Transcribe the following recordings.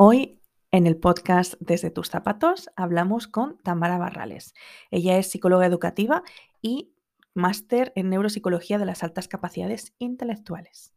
Hoy en el podcast Desde tus zapatos hablamos con Tamara Barrales. Ella es psicóloga educativa y máster en neuropsicología de las altas capacidades intelectuales.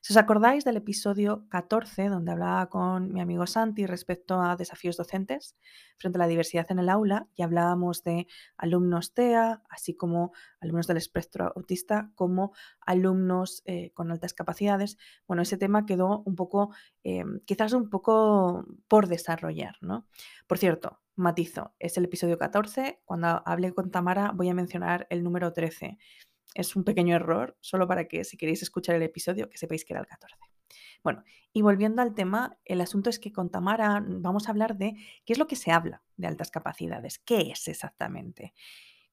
Si os acordáis del episodio 14, donde hablaba con mi amigo Santi respecto a desafíos docentes frente a la diversidad en el aula, y hablábamos de alumnos TEA, así como alumnos del espectro autista, como alumnos eh, con altas capacidades, bueno, ese tema quedó un poco, eh, quizás un poco por desarrollar, ¿no? Por cierto, matizo, es el episodio 14, cuando hablé con Tamara voy a mencionar el número 13 es un pequeño error, solo para que si queréis escuchar el episodio, que sepáis que era el 14. Bueno, y volviendo al tema, el asunto es que con Tamara vamos a hablar de qué es lo que se habla de altas capacidades, qué es exactamente.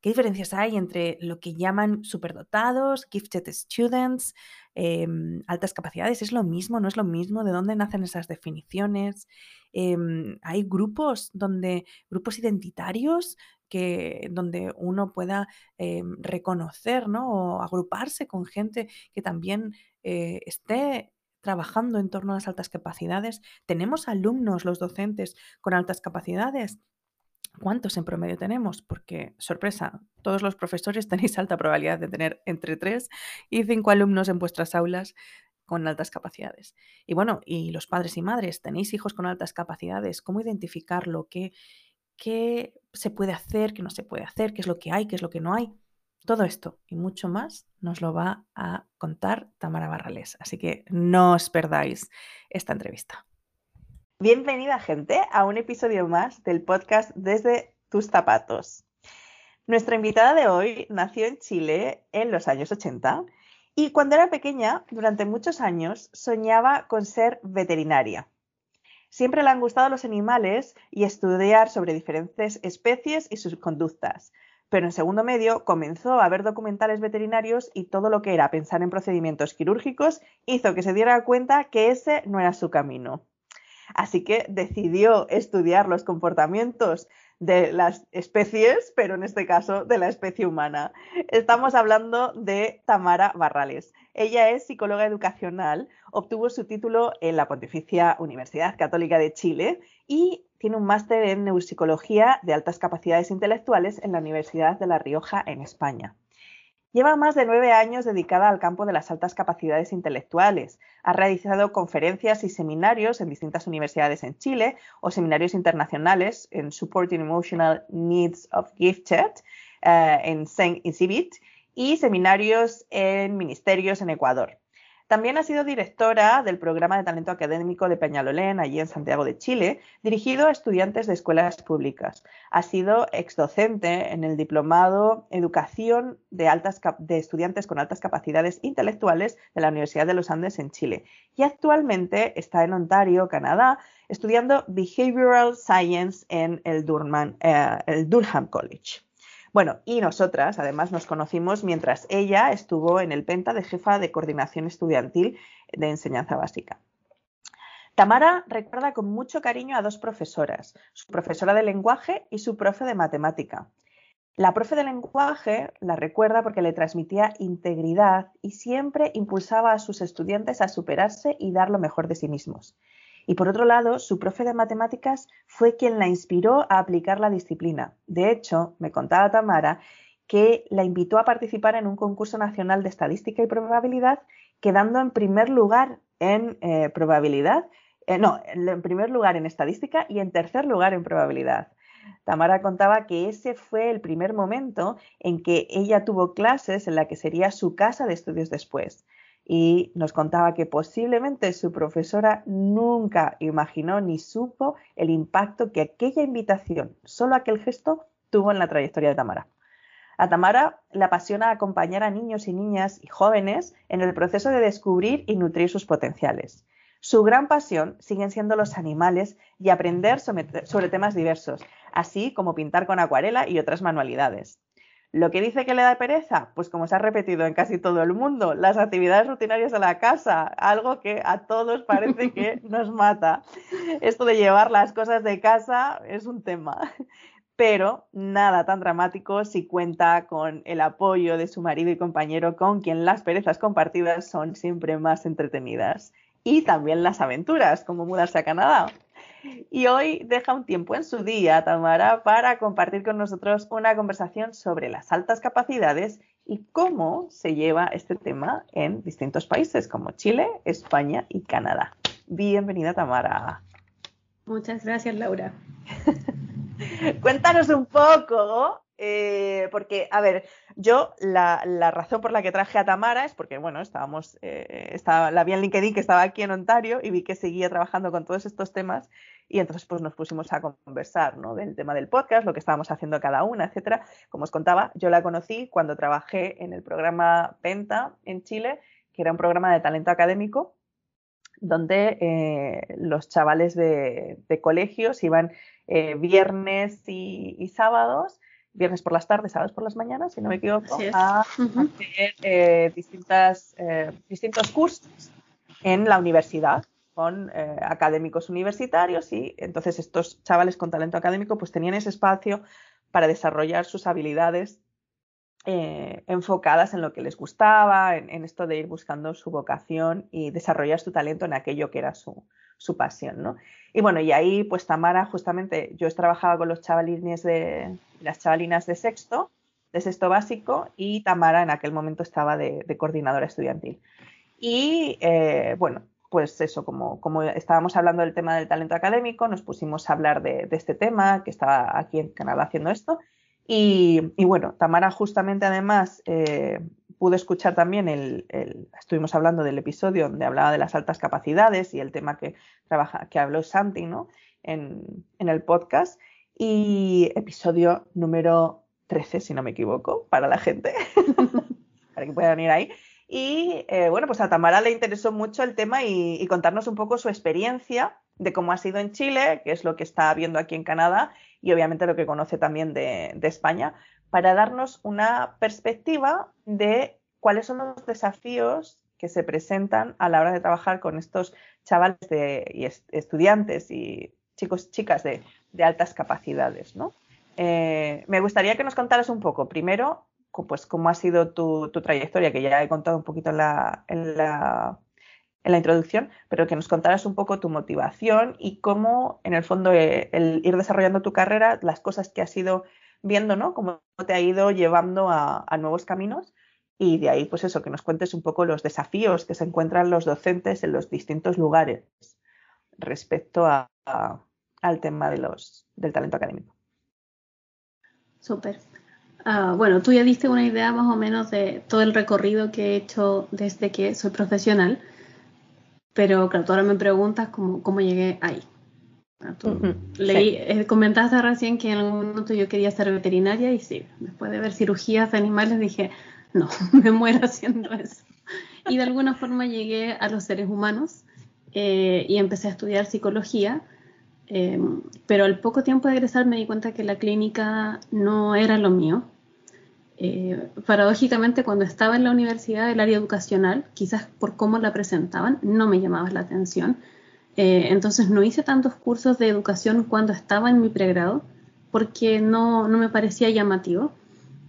¿Qué diferencias hay entre lo que llaman superdotados, gifted students, em, altas capacidades? ¿Es lo mismo? ¿No es lo mismo? ¿De dónde nacen esas definiciones? Em, ¿Hay grupos donde, grupos identitarios que, donde uno pueda em, reconocer ¿no? o agruparse con gente que también eh, esté trabajando en torno a las altas capacidades. ¿Tenemos alumnos, los docentes, con altas capacidades? ¿Cuántos en promedio tenemos? Porque, sorpresa, todos los profesores tenéis alta probabilidad de tener entre 3 y 5 alumnos en vuestras aulas con altas capacidades. Y bueno, y los padres y madres, tenéis hijos con altas capacidades, ¿cómo identificarlo? ¿Qué, qué se puede hacer, qué no se puede hacer, qué es lo que hay, qué es lo que no hay. Todo esto y mucho más nos lo va a contar Tamara Barrales. Así que no os perdáis esta entrevista. Bienvenida gente a un episodio más del podcast Desde tus zapatos. Nuestra invitada de hoy nació en Chile en los años 80 y cuando era pequeña, durante muchos años, soñaba con ser veterinaria. Siempre le han gustado los animales y estudiar sobre diferentes especies y sus conductas. Pero en segundo medio comenzó a ver documentales veterinarios y todo lo que era pensar en procedimientos quirúrgicos hizo que se diera cuenta que ese no era su camino. Así que decidió estudiar los comportamientos de las especies, pero en este caso de la especie humana. Estamos hablando de Tamara Barrales. Ella es psicóloga educacional, obtuvo su título en la Pontificia Universidad Católica de Chile y tiene un máster en neuropsicología de altas capacidades intelectuales en la Universidad de La Rioja en España. Lleva más de nueve años dedicada al campo de las altas capacidades intelectuales. Ha realizado conferencias y seminarios en distintas universidades en Chile o seminarios internacionales en Supporting Emotional Needs of Gifted eh, en Saint Incibit y seminarios en ministerios en Ecuador. También ha sido directora del programa de talento académico de Peñalolén, allí en Santiago de Chile, dirigido a estudiantes de escuelas públicas. Ha sido exdocente en el diplomado Educación de, altas, de estudiantes con altas capacidades intelectuales de la Universidad de los Andes en Chile. Y actualmente está en Ontario, Canadá, estudiando Behavioral Science en el, eh, el Durham College. Bueno, y nosotras además nos conocimos mientras ella estuvo en el Penta de jefa de coordinación estudiantil de enseñanza básica. Tamara recuerda con mucho cariño a dos profesoras, su profesora de lenguaje y su profe de matemática. La profe de lenguaje la recuerda porque le transmitía integridad y siempre impulsaba a sus estudiantes a superarse y dar lo mejor de sí mismos. Y por otro lado, su profe de matemáticas fue quien la inspiró a aplicar la disciplina. De hecho, me contaba Tamara que la invitó a participar en un concurso nacional de estadística y probabilidad, quedando en primer lugar en eh, probabilidad, eh, no, en primer lugar en estadística y en tercer lugar en probabilidad. Tamara contaba que ese fue el primer momento en que ella tuvo clases en la que sería su casa de estudios después y nos contaba que posiblemente su profesora nunca imaginó ni supo el impacto que aquella invitación, solo aquel gesto, tuvo en la trayectoria de Tamara. A Tamara le apasiona acompañar a niños y niñas y jóvenes en el proceso de descubrir y nutrir sus potenciales. Su gran pasión siguen siendo los animales y aprender sobre temas diversos, así como pintar con acuarela y otras manualidades. Lo que dice que le da pereza, pues como se ha repetido en casi todo el mundo, las actividades rutinarias de la casa, algo que a todos parece que nos mata. Esto de llevar las cosas de casa es un tema, pero nada tan dramático si cuenta con el apoyo de su marido y compañero con quien las perezas compartidas son siempre más entretenidas. Y también las aventuras, como mudarse a Canadá. Y hoy deja un tiempo en su día, Tamara, para compartir con nosotros una conversación sobre las altas capacidades y cómo se lleva este tema en distintos países como Chile, España y Canadá. Bienvenida, Tamara. Muchas gracias, Laura. Cuéntanos un poco eh, porque, a ver, yo la, razón por la que traje a Tamara es porque, bueno, estábamos, eh, estaba, la vi en LinkedIn que estaba aquí en Ontario y vi que seguía trabajando con todos estos temas y entonces pues nos pusimos a conversar, ¿no? Del tema del podcast, lo que estábamos haciendo cada una, etcétera. Como os contaba, yo la conocí cuando trabajé en el programa Penta en Chile, que era un programa de talento académico donde eh, los chavales de, colegios iban viernes y sábados viernes por las tardes, sábados por las mañanas, si no me equivoco, a hacer eh, distintas, eh, distintos cursos en la universidad con eh, académicos universitarios y entonces estos chavales con talento académico pues tenían ese espacio para desarrollar sus habilidades enfocadas en lo que les gustaba, en, en, esto de ir buscando su vocación y desarrollar su talento en aquello que era su, su pasión, ¿no? Y bueno, y ahí pues Tamara, justamente, yo trabajaba con los chavalines de, las chavalinas de sexto, de sexto básico, y Tamara en aquel momento estaba de, coordinadora estudiantil. Y eh, bueno, pues eso, como, como, estábamos hablando del tema del talento académico, nos pusimos a hablar de, este tema, que estaba aquí en Canadá haciendo esto. Y, bueno, Tamara justamente además eh, pude escuchar también el, estuvimos hablando del episodio donde hablaba de las altas capacidades y el tema que trabaja, que habló Santi, ¿no? En, el podcast. Y episodio número 13, si no me equivoco, para la gente, para que puedan ir ahí. Y eh, bueno, pues a Tamara le interesó mucho el tema y, contarnos un poco su experiencia de cómo ha sido en Chile, qué es lo que está viendo aquí en Canadá y obviamente lo que conoce también de, de España, para darnos una perspectiva de cuáles son los desafíos que se presentan a la hora de trabajar con estos chavales y estudiantes y chicos chicas de, altas capacidades. ¿no? Eh, me gustaría que nos contaras un poco, primero, pues cómo ha sido tu, trayectoria, que ya he contado un poquito en la, en la, introducción, pero que nos contaras un poco tu motivación y cómo, en el fondo, eh, el ir desarrollando tu carrera, las cosas que has ido viendo, ¿no? Cómo te ha ido llevando a, nuevos caminos y de ahí, pues eso, que nos cuentes un poco los desafíos que se encuentran los docentes en los distintos lugares respecto al tema de los, del talento académico. Súper. Ah, bueno, tú ya diste una idea más o menos de todo el recorrido que he hecho desde que soy profesional, pero claro, tú ahora me preguntas cómo, cómo llegué ahí. Leí, eh, comentaste recién que en algún momento yo quería ser veterinaria y sí, después de ver cirugías de animales dije, no, me muero haciendo eso. Y de alguna forma llegué a los seres humanos eh, y empecé a estudiar psicología, em, pero al poco tiempo de egresar me di cuenta que la clínica no era lo mío. Eh, paradójicamente, cuando estaba en la universidad, el área educacional, quizás por cómo la presentaban, no me llamaba la atención eh, entonces no hice tantos cursos de educación cuando estaba en mi pregrado porque no, no me parecía llamativo.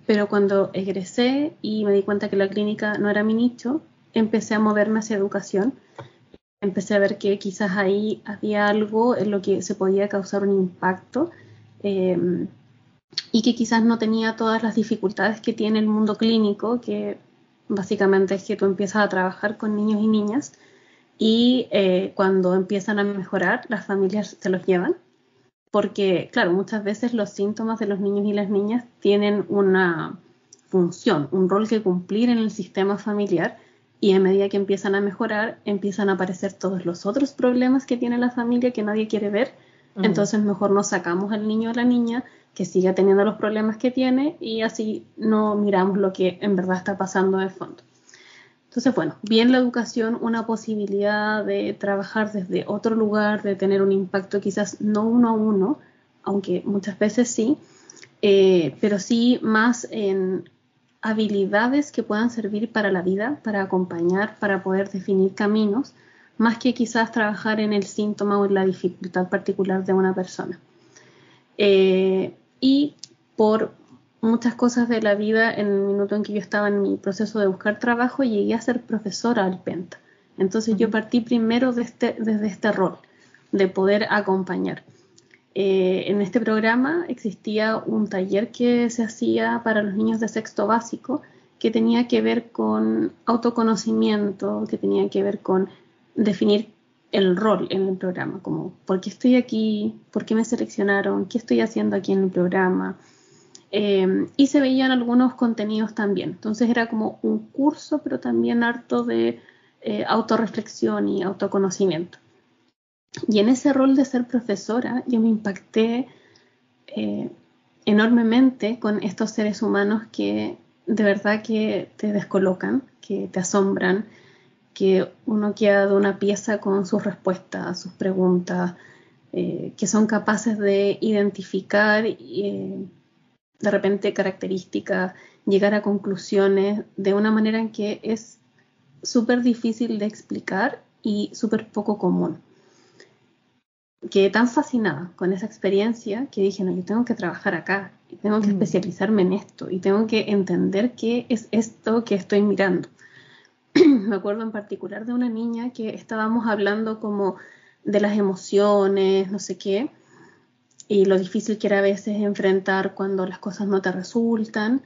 Pero cuando egresé y me di cuenta que la clínica no era mi nicho, empecé a moverme hacia educación. Empecé a ver que quizás ahí había algo en lo que se podía causar un impacto em, y que quizás no tenía todas las dificultades que tiene el mundo clínico, que básicamente es que tú empiezas a trabajar con niños y niñas y eh, cuando empiezan a mejorar, las familias se los llevan, porque, claro, muchas veces los síntomas de los niños y las niñas tienen una función, un rol que cumplir en el sistema familiar y a medida que empiezan a mejorar, empiezan a aparecer todos los otros problemas que tiene la familia que nadie quiere ver. Entonces mejor nos sacamos al niño o la niña que siga teniendo los problemas que tiene y así no miramos lo que en verdad está pasando de fondo. Entonces, bueno, bien la educación, una posibilidad de trabajar desde otro lugar, de tener un impacto quizás no uno a uno, aunque muchas veces sí, eh, pero sí más en habilidades que puedan servir para la vida, para acompañar, para poder definir caminos, más que quizás trabajar en el síntoma o en la dificultad particular de una persona. Eh, y por muchas cosas de la vida en el minuto en que yo estaba en mi proceso de buscar trabajo, llegué a ser profesora al Penta. Entonces yo partí primero este, desde este rol, de poder acompañar. Eh, en este programa existía un taller que se hacía para los niños de sexto básico que tenía que ver con autoconocimiento, que tenía que ver con definir el rol en el programa, como por qué estoy aquí, por qué me seleccionaron, qué estoy haciendo aquí en el programa. Eh, y se veían algunos contenidos también. Entonces era como un curso, pero también harto de eh, autorreflexión y autoconocimiento. Y en ese rol de ser profesora, yo me impacté eh, enormemente con estos seres humanos que de verdad que te descolocan, que te asombran, que uno queda de una pieza con sus respuestas, sus preguntas, eh, que son capaces de identificar eh, de repente características, llegar a conclusiones de una manera en que es súper difícil de explicar y súper poco común. Quedé tan fascinada con esa experiencia que dije, no, yo tengo que trabajar acá, y tengo que mm. especializarme en esto, y tengo que entender qué es esto que estoy mirando. Me acuerdo en particular de una niña que estábamos hablando como de las emociones, no sé qué, y lo difícil que era a veces enfrentar cuando las cosas no te resultan.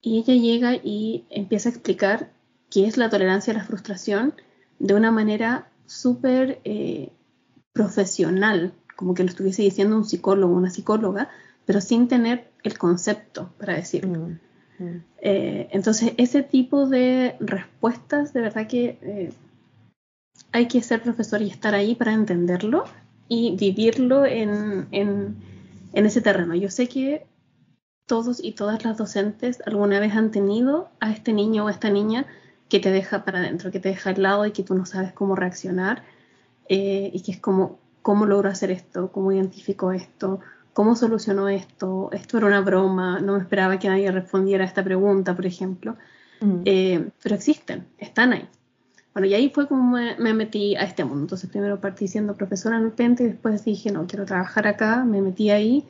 Y ella llega y empieza a explicar qué es la tolerancia a la frustración de una manera súper eh, profesional, como que lo estuviese diciendo un psicólogo, una psicóloga, pero sin tener el concepto para decirlo. Mm, mm. Eh, entonces, ese tipo de respuestas, de verdad que eh, hay que ser profesor y estar ahí para entenderlo y vivirlo en, en, en ese terreno. Yo sé que todos y todas las docentes alguna vez han tenido a este niño o a esta niña que te deja para adentro, que te deja al lado y que tú no sabes cómo reaccionar eh, y que es como, ¿cómo logro hacer esto? ¿Cómo identifico esto? ¿Cómo solucionó esto? Esto era una broma, no me esperaba que nadie respondiera a esta pregunta, por ejemplo. Mm. Eh, pero existen, están ahí. Bueno, y ahí fue como me, metí a este mundo. Entonces primero partí siendo profesora en el Pente y después dije, no, quiero trabajar acá, me metí ahí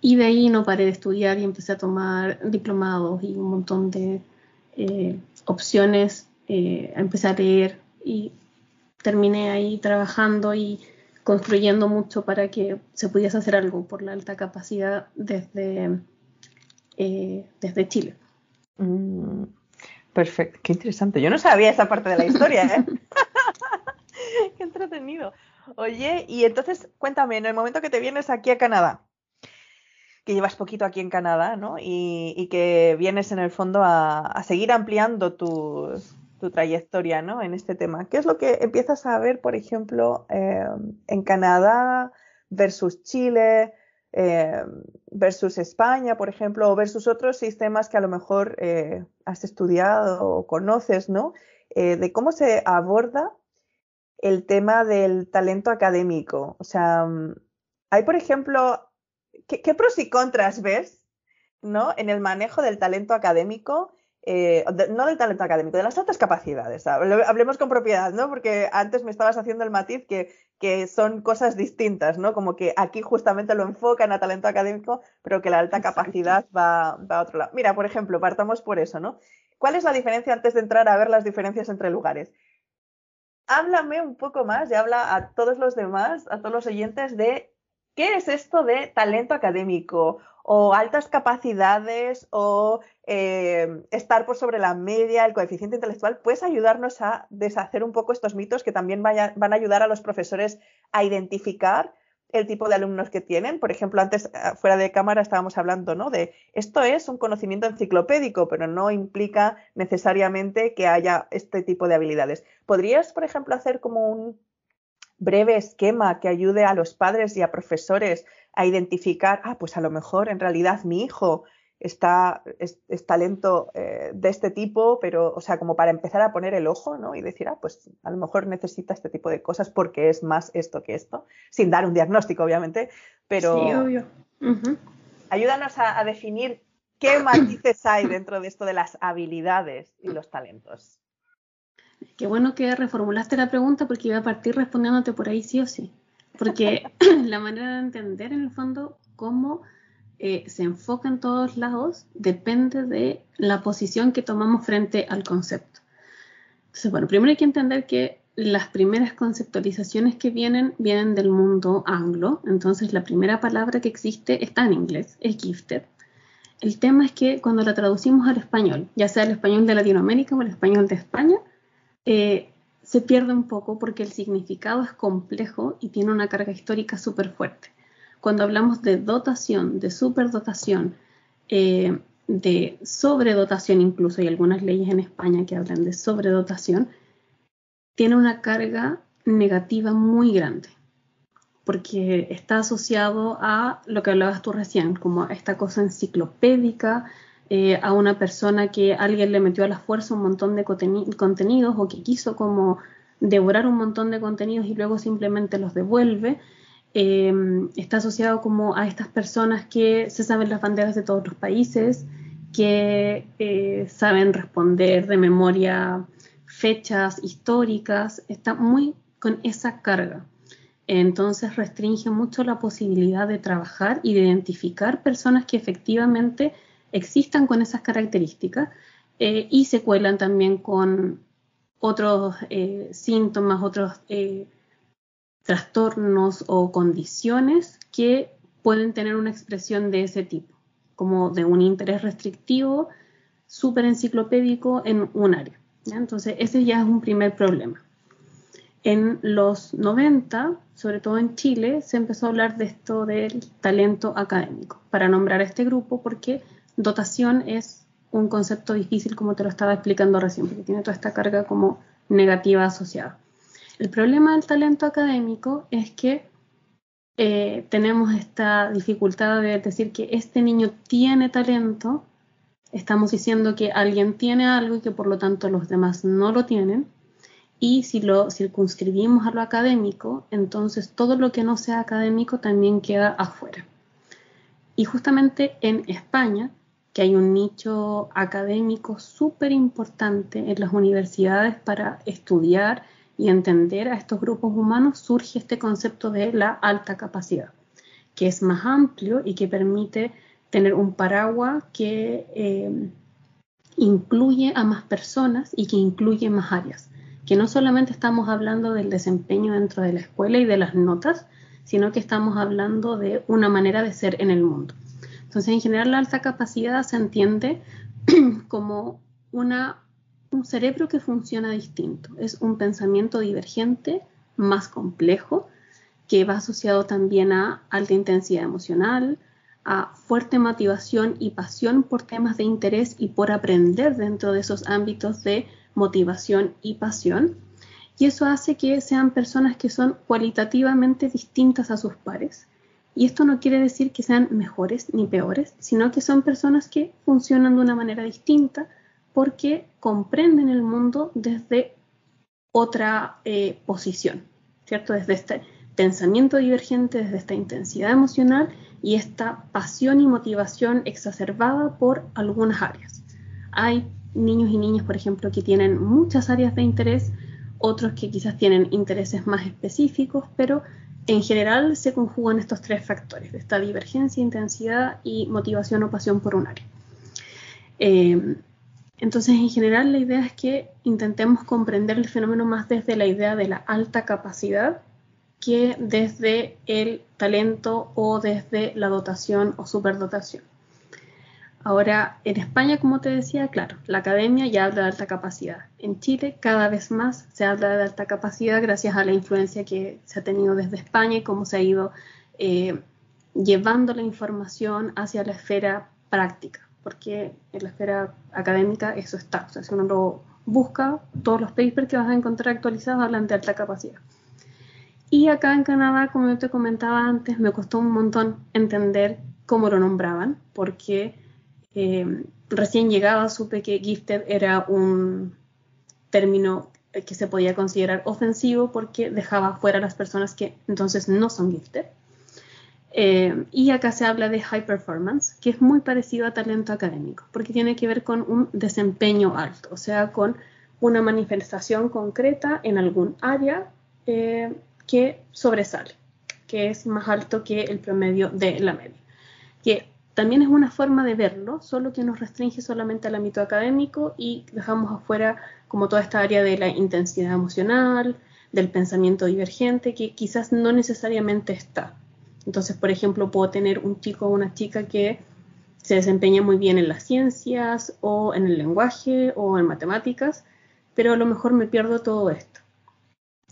y de ahí no paré de estudiar y empecé a tomar diplomados y un montón de eh, opciones, eh, empecé a leer y terminé ahí trabajando y construyendo mucho para que se pudiese hacer algo por la alta capacidad desde, eh, desde Chile. Mm. Perfecto, qué interesante. Yo no sabía esa parte de la historia, ¿eh? qué entretenido. Oye, y entonces cuéntame, en el momento que te vienes aquí a Canadá, que llevas poquito aquí en Canadá, ¿no? Y, que vienes en el fondo a, seguir ampliando tu, trayectoria, ¿no? En este tema. ¿Qué es lo que empiezas a ver, por ejemplo, eh, en Canadá versus Chile? Eh, versus España, por ejemplo, o versus otros sistemas que a lo mejor eh, has estudiado o conoces, ¿no? Eh, de cómo se aborda el tema del talento académico. O sea, mm, hay, por ejemplo, ¿qué, pros y contras ves, ¿no? En el manejo del talento académico eh, no del talento académico, de las altas capacidades. Hablemos con propiedad, ¿no? Porque antes me estabas haciendo el matiz que, que, son cosas distintas, ¿no? Como que aquí justamente lo enfocan a talento académico, pero que la alta capacidad va, va, a otro lado. Mira, por ejemplo, partamos por eso, ¿no? ¿Cuál es la diferencia antes de entrar a ver las diferencias entre lugares? Háblame un poco más y habla a todos los demás, a todos los oyentes, de qué es esto de talento académico o altas capacidades o eh, estar por sobre la media, el coeficiente intelectual, puedes ayudarnos a deshacer un poco estos mitos que también van a ayudar a los profesores a identificar el tipo de alumnos que tienen. Por ejemplo, antes eh, fuera de cámara estábamos hablando ¿no? de esto es un conocimiento enciclopédico, pero no implica necesariamente que haya este tipo de habilidades. ¿Podrías, por ejemplo, hacer como un breve esquema que ayude a los padres y a profesores a identificar, ah, pues a lo mejor en realidad mi hijo está, es, talento eh, de este tipo, pero, o sea, como para empezar a poner el ojo, ¿no? Y decir, ah, pues a lo mejor necesita este tipo de cosas porque es más esto que esto, sin dar un diagnóstico, obviamente, pero... Sí, obvio. Ayúdanos a, a definir qué matices hay dentro de esto de las habilidades y los talentos. Qué bueno que reformulaste la pregunta porque iba a partir respondiéndote por ahí sí o sí porque la manera de entender en el fondo cómo eh, se enfoca en todos lados depende de la posición que tomamos frente al concepto. Entonces, bueno, primero hay que entender que las primeras conceptualizaciones que vienen vienen del mundo anglo, entonces la primera palabra que existe está en inglés, es gifted. El tema es que cuando la traducimos al español, ya sea el español de Latinoamérica o el español de España, eh, se pierde un poco porque el significado es complejo y tiene una carga histórica súper fuerte. Cuando hablamos de dotación, de superdotación, eh, de sobredotación incluso, hay algunas leyes en España que hablan de sobredotación, tiene una carga negativa muy grande, porque está asociado a lo que hablabas tú recién, como esta cosa enciclopédica, eh, a una persona que alguien le metió a la fuerza un montón de contenidos o que quiso como devorar un montón de contenidos y luego simplemente los devuelve. Em, está asociado como a estas personas que se saben las banderas de todos los países, que eh, saben responder de memoria fechas históricas, está muy con esa carga. Entonces restringe mucho la posibilidad de trabajar y de identificar personas que efectivamente existan con esas características eh, y se cuelan también con otros eh, síntomas, otros eh, trastornos o condiciones que pueden tener una expresión de ese tipo, como de un interés restrictivo, súper enciclopédico en un área. Entonces, ese ya es un primer problema. En los 90, sobre todo en Chile, se empezó a hablar de esto del talento académico, para nombrar este grupo porque dotación es un concepto difícil, como te lo estaba explicando recién, porque tiene toda esta carga como negativa asociada. El problema del talento académico es que eh, tenemos esta dificultad de decir que este niño tiene talento estamos diciendo que alguien tiene algo y que por lo tanto los demás no lo tienen. Y si lo circunscribimos a lo académico, entonces todo lo que no sea académico también queda afuera. Y justamente en España, que hay un nicho académico súper importante en las universidades para estudiar y entender a estos grupos humanos, surge este concepto de la alta capacidad, que es más amplio y que permite tener un paraguas que eh, incluye a más personas y que incluye más áreas. Que no solamente estamos hablando del desempeño dentro de la escuela y de las notas, sino que estamos hablando de una manera de ser en el mundo. Entonces, en general, la alta capacidad se entiende como una, un cerebro que funciona distinto. Es un pensamiento divergente, más complejo, que va asociado también a alta intensidad emocional, a fuerte motivación y pasión por temas de interés y por aprender dentro de esos ámbitos de motivación y pasión. Y eso hace que sean personas que son cualitativamente distintas a sus pares. Y esto no quiere decir que sean mejores ni peores, sino que son personas que funcionan de una manera distinta porque comprenden el mundo desde otra eh, posición, ¿cierto? Desde este pensamiento divergente, desde esta intensidad emocional y esta pasión y motivación exacerbada por algunas áreas. Hay niños y niñas, por ejemplo, que tienen muchas áreas de interés, otros que quizás tienen intereses más específicos, pero en general se conjugan estos tres factores, esta divergencia, intensidad y motivación o pasión por un área. Eh, entonces, en general, la idea es que intentemos comprender el fenómeno más desde la idea de la alta capacidad que desde el talento o desde la dotación o superdotación. Ahora, en España, como te decía, claro, la academia ya habla de alta capacidad. En Chile, cada vez más se habla de alta capacidad gracias a la influencia que se ha tenido desde España y cómo se ha ido eh, llevando la información hacia la esfera práctica, porque en la esfera académica eso está. O sea, si uno lo busca, todos los papers que vas a encontrar actualizados hablan de alta capacidad. Y acá en Canadá, como yo te comentaba antes, me costó un montón entender cómo lo nombraban, porque eh, recién llegaba supe que gifted era un término que se podía considerar ofensivo porque dejaba fuera a las personas que entonces no son gifted. Eh, y acá se habla de high performance, que es muy parecido a talento académico, porque tiene que ver con un desempeño alto, o sea, con una manifestación concreta en algún área eh, que sobresale, que es más alto que el promedio de la media. Que también es una forma de verlo, solo que nos restringe solamente al ámbito académico y dejamos afuera como toda esta área de la intensidad emocional, del pensamiento divergente, que quizás no necesariamente está. Entonces, por ejemplo, puedo tener un chico o una chica que se desempeña muy bien en las ciencias o en el lenguaje o en matemáticas, pero a lo mejor me pierdo todo esto.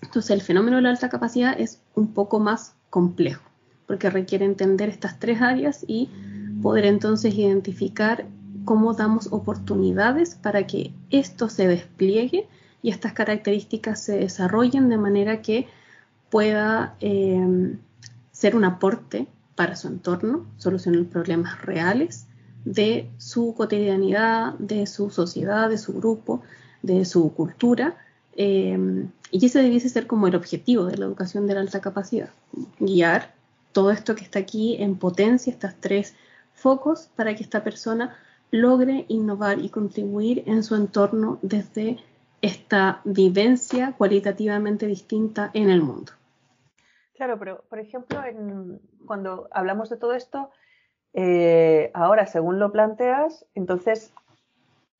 Entonces, el fenómeno de la alta capacidad es un poco más complejo, porque requiere entender estas tres áreas y poder entonces identificar cómo damos oportunidades para que esto se despliegue y estas características se desarrollen de manera que pueda eh, ser un aporte para su entorno, solucionar problemas reales de su cotidianidad, de su sociedad, de su grupo, de su cultura. Eh, y ese debiese ser como el objetivo de la educación de la alta capacidad, guiar todo esto que está aquí en potencia, estas tres focos para que esta persona logre innovar y contribuir en su entorno desde esta vivencia cualitativamente distinta en el mundo. Claro, pero por ejemplo, cuando hablamos de todo esto, eh, ahora según lo planteas, entonces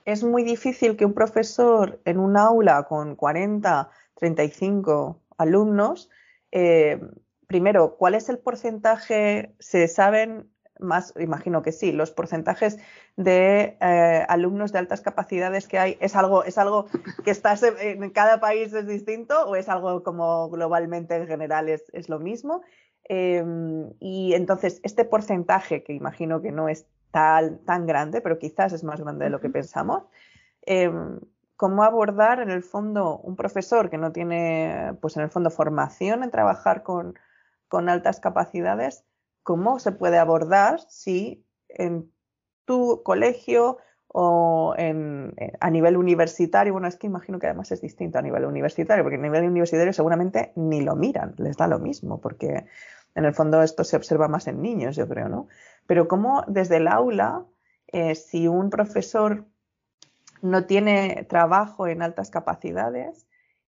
es muy difícil que un profesor en un aula con 40, 35 alumnos, eh, primero, ¿cuál es el porcentaje? ¿Se saben más, imagino que sí, los porcentajes de eh, alumnos de altas capacidades que hay, ¿es algo, es algo que está en cada país es distinto o es algo como globalmente en general es, lo mismo? Em, y entonces, este porcentaje, que imagino que no es tan, tan grande, pero quizás es más grande de lo que pensamos, em, ¿cómo abordar en el fondo un profesor que no tiene, pues en el fondo, formación en trabajar con, con altas capacidades? Cómo se puede abordar si en tu colegio o eh, a nivel universitario, bueno, es que imagino que además es distinto a nivel universitario, porque a nivel universitario seguramente ni lo miran, les da lo mismo, porque en el fondo esto se observa más en niños, yo creo, ¿no? Pero cómo desde el aula, eh, si un profesor no tiene trabajo en altas capacidades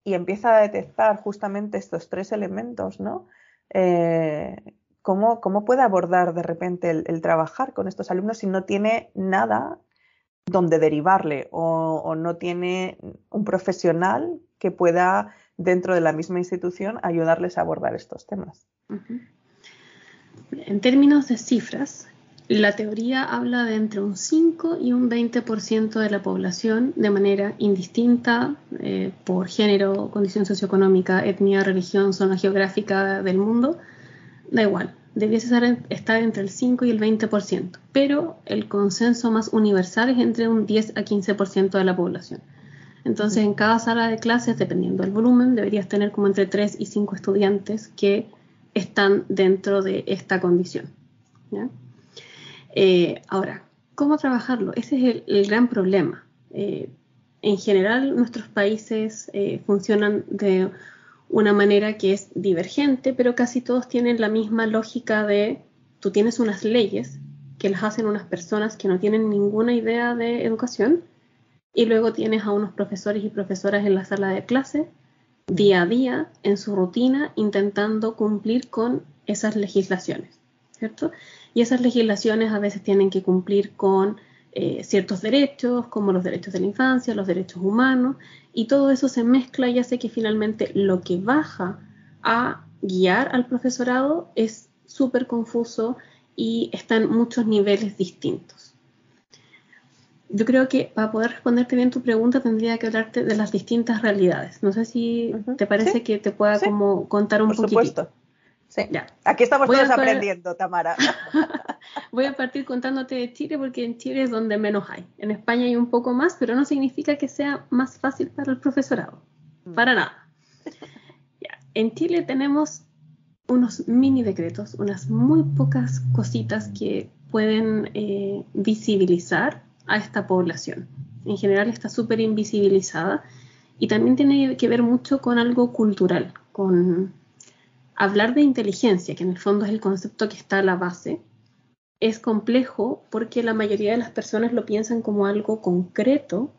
y empieza a detectar justamente estos tres elementos, ¿no? Eh, ¿Cómo, puede abordar de repente el, trabajar con estos alumnos si no tiene nada donde derivarle o, no tiene un profesional que pueda dentro de la misma institución ayudarles a abordar estos temas? En términos de cifras, la teoría habla de entre un 5 y un 20% de la población de manera indistinta eh, por género, condición socioeconómica, etnia, religión, zona geográfica del mundo, da igual, debiese estar entre el 5 y el 20%, pero el consenso más universal es entre un 10 a 15% de la población. Entonces, en cada sala de clases, dependiendo del volumen, deberías tener como entre 3 y 5 estudiantes que están dentro de esta condición. Eh, ahora, ¿cómo trabajarlo? Ese es el, gran problema. Eh, en general, nuestros países eh, funcionan de una manera que es divergente, pero casi todos tienen la misma lógica de tú tienes unas leyes que las hacen unas personas que no tienen ninguna idea de educación y luego tienes a unos profesores y profesoras en la sala de clase día a día en su rutina intentando cumplir con esas legislaciones, ¿cierto? Y esas legislaciones a veces tienen que cumplir con eh, ciertos derechos, como los derechos de la infancia, los derechos humanos, y todo eso se mezcla y hace que finalmente lo que baja a guiar al profesorado es súper confuso y está en muchos niveles distintos. Yo creo que para poder responderte bien tu pregunta tendría que hablarte de las distintas realidades. No sé si te parece que te pueda como contar un Por Supuesto. Sí. Ya. Aquí estamos todos aprendiendo, Tamara. Voy a partir contándote de Chile porque en Chile es donde menos hay. En España hay un poco más, pero no significa que sea más fácil para el profesorado. Mm. Para nada. En Chile tenemos unos mini decretos, unas muy pocas cositas que pueden eh, visibilizar a esta población. En general está súper invisibilizada y también tiene que ver mucho con algo cultural, con hablar de inteligencia, que en el fondo es el concepto que está a la base, es complejo porque la mayoría de las personas lo piensan como algo concreto,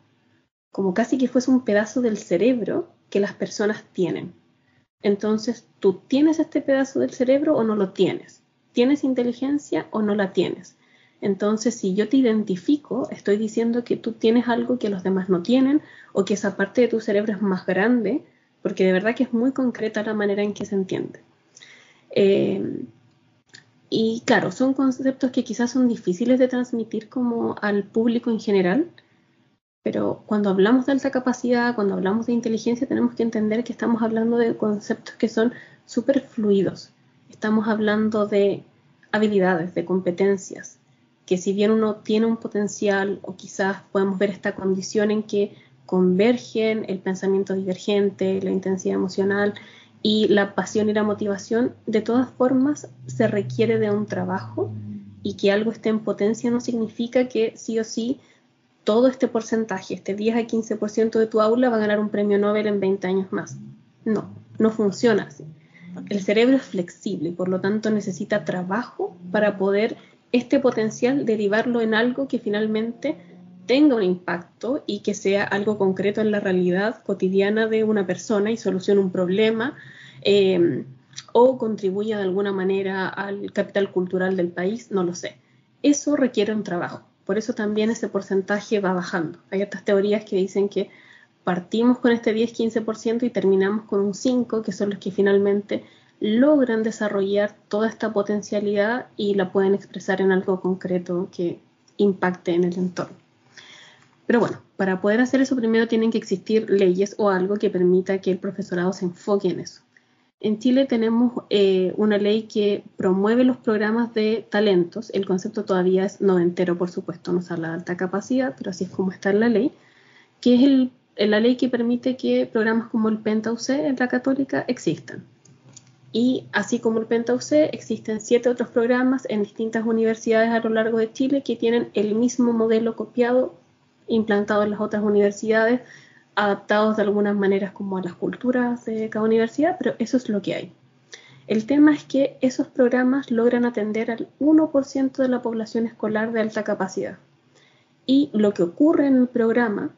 como casi que fuese un pedazo del cerebro que las personas tienen. Entonces, ¿tú tienes este pedazo del cerebro o no lo tienes? ¿Tienes inteligencia o no la tienes? Entonces, si yo te identifico, estoy diciendo que tú tienes algo que los demás no tienen o que esa parte de tu cerebro es más grande, porque de verdad que es muy concreta la manera en que se entiende. Eh, y claro, son conceptos que quizás son difíciles de transmitir como al público en general, pero cuando hablamos de alta capacidad, cuando hablamos de inteligencia, tenemos que entender que estamos hablando de conceptos que son súper fluidos. Estamos hablando de habilidades, de competencias, que si bien uno tiene un potencial o quizás podemos ver esta condición en que convergen el pensamiento divergente, la intensidad emocional y la pasión y la motivación, de todas formas se requiere de un trabajo y que algo esté en potencia no significa que sí o sí todo este porcentaje, este 10 a 15% de tu aula va a ganar un premio Nobel en 20 años más. No, no funciona así. El cerebro es flexible y por lo tanto necesita trabajo para poder este potencial derivarlo en algo que finalmente tenga un impacto y que sea algo concreto en la realidad cotidiana de una persona y solucione un problema eh, o contribuya de alguna manera al capital cultural del país, no lo sé. Eso requiere un trabajo. Por eso también ese porcentaje va bajando. Hay otras teorías que dicen que partimos con este 10-15% y terminamos con un 5%, que son los que finalmente logran desarrollar toda esta potencialidad y la pueden expresar en algo concreto que impacte en el entorno. Pero bueno, para poder hacer eso primero tienen que existir leyes o algo que permita que el profesorado se enfoque en eso. En Chile tenemos eh, una ley que promueve los programas de talentos. El concepto todavía es noventero, por supuesto, no se habla de alta capacidad, pero así es como está en la ley, que es el, la ley que permite que programas como el Penta UC en la católica existan. Y así como el Penta UC, existen siete otros programas en distintas universidades a lo largo de Chile que tienen el mismo modelo copiado implantado en las otras universidades, adaptados de algunas maneras como a las culturas de cada universidad, pero eso es lo que hay. El tema es que esos programas logran atender al 1% de la población escolar de alta capacidad. Y lo que ocurre en el programa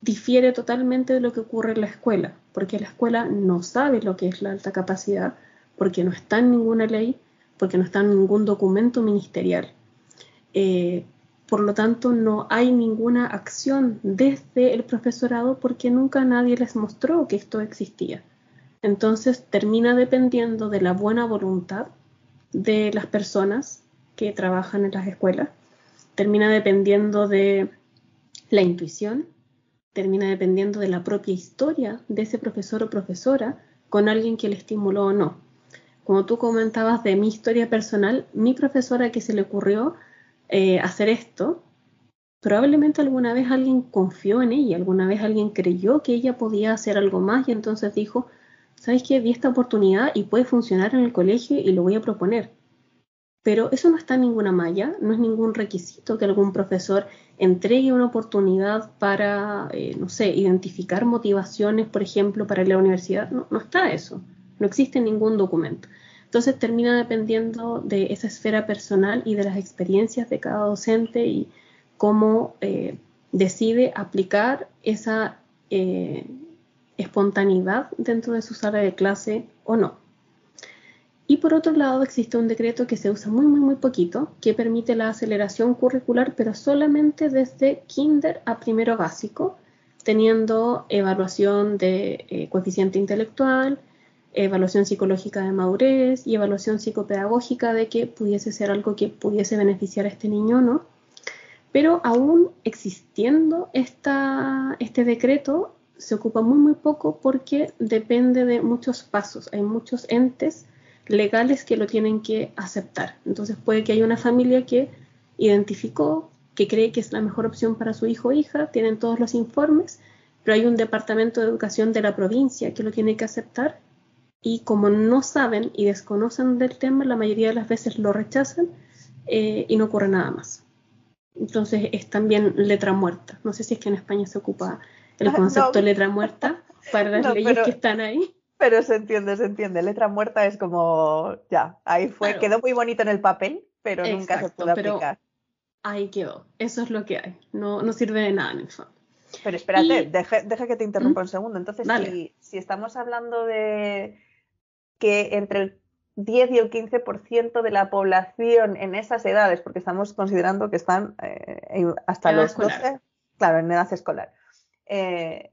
difiere totalmente de lo que ocurre en la escuela, porque la escuela no sabe lo que es la alta capacidad, porque no está en ninguna ley, porque no está en ningún documento ministerial. Eh, por lo tanto, no hay ninguna acción desde el profesorado porque nunca nadie les mostró que esto existía. Entonces, termina dependiendo de la buena voluntad de las personas que trabajan en las escuelas, termina dependiendo de la intuición, termina dependiendo de la propia historia de ese profesor o profesora con alguien que le estimuló o no. Como tú comentabas de mi historia personal, mi profesora que se le ocurrió eh, hacer esto, probablemente alguna vez alguien confió en ella, alguna vez alguien creyó que ella podía hacer algo más y entonces dijo, ¿sabes qué? Vi esta oportunidad y puede funcionar en el colegio y lo voy a proponer. Pero eso no está en ninguna malla, no es ningún requisito que algún profesor entregue una oportunidad para, eh, no sé, identificar motivaciones, por ejemplo, para la universidad. No, no está eso, no existe ningún documento. Entonces termina dependiendo de esa esfera personal y de las experiencias de cada docente y cómo eh, decide aplicar esa eh, espontaneidad dentro de su sala de clase o no. Y por otro lado existe un decreto que se usa muy muy muy poquito que permite la aceleración curricular pero solamente desde kinder a primero básico teniendo evaluación de eh, coeficiente intelectual, evaluación psicológica de madurez y evaluación psicopedagógica de que pudiese ser algo que pudiese beneficiar a este niño o no. Pero aún existiendo esta, este decreto, se ocupa muy, muy poco porque depende de muchos pasos. Hay muchos entes legales que lo tienen que aceptar. Entonces puede que haya una familia que identificó, que cree que es la mejor opción para su hijo o hija, tienen todos los informes, pero hay un departamento de educación de la provincia que lo tiene que aceptar y como no saben y desconocen del tema, la mayoría de las veces lo rechazan eh, y no ocurre nada más. Entonces es también letra muerta. No sé si es que en España se ocupa el ah, concepto de letra muerta para las leyes que están ahí. Pero se entiende, se entiende. Letra muerta es como, ya, ahí fue, quedó muy bonito en el papel, pero nunca se pudo aplicar. Ahí quedó. Eso es lo que hay. No, no sirve de nada en el fondo. Pero espérate, deja, que te interrumpa ¿Mm? un segundo. Entonces, si, si estamos hablando de que entre el 10 y el 15% de la población en esas edades, porque estamos considerando que están eh, hasta los 12, claro, en edad escolar. Eh,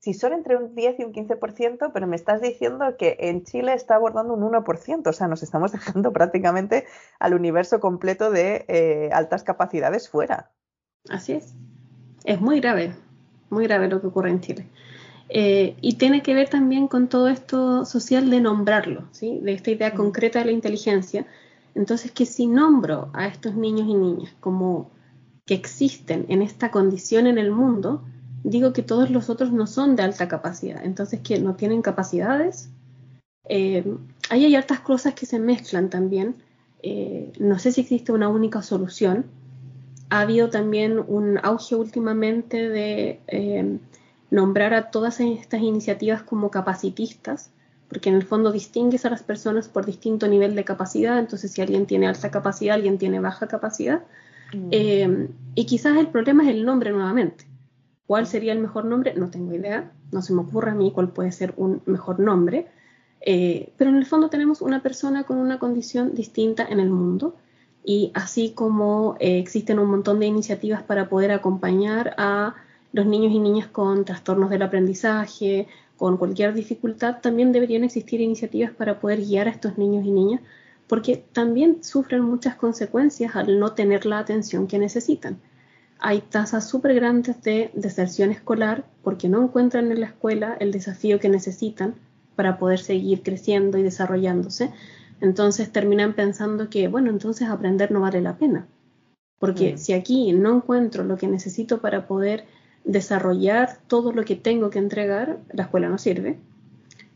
si son entre un 10 y un 15%, pero me estás diciendo que en Chile está abordando un 1%, o sea, nos estamos dejando prácticamente al universo completo de eh, altas capacidades fuera. Así es. Es muy grave, muy grave lo que ocurre en Chile. Eh, y tiene que ver también con todo esto social de nombrarlo, ¿sí? de esta idea mm. concreta de la inteligencia. Entonces, que si nombro a estos niños y niñas como que existen en esta condición en el mundo, digo que todos los otros no son de alta capacidad, entonces que no tienen capacidades. Eh, ahí hay hartas cosas que se mezclan también. Eh, no sé si existe una única solución. Ha habido también un auge últimamente de nombrar a todas estas iniciativas como capacitistas, porque en el fondo distingues a las personas por distinto nivel de capacidad, entonces si alguien tiene alta capacidad, alguien tiene baja capacidad. Mm. Eh, y quizás el problema es el nombre nuevamente. ¿Cuál sería el mejor nombre? No tengo idea, no se me ocurre a mí cuál puede ser un mejor nombre, eh, pero en el fondo tenemos una persona con una condición distinta en el mundo y así como eh, existen un montón de iniciativas para poder acompañar a los niños y niñas con trastornos del aprendizaje, con cualquier dificultad, también deberían existir iniciativas para poder guiar a estos niños y niñas, porque también sufren muchas consecuencias al no tener la atención que necesitan. Hay tasas súper grandes de deserción escolar porque no encuentran en la escuela el desafío que necesitan para poder seguir creciendo y desarrollándose. Entonces terminan pensando que, bueno, entonces aprender no vale la pena. Porque mm. si aquí no encuentro lo que necesito para poder desarrollar todo lo que tengo que entregar, la escuela no sirve.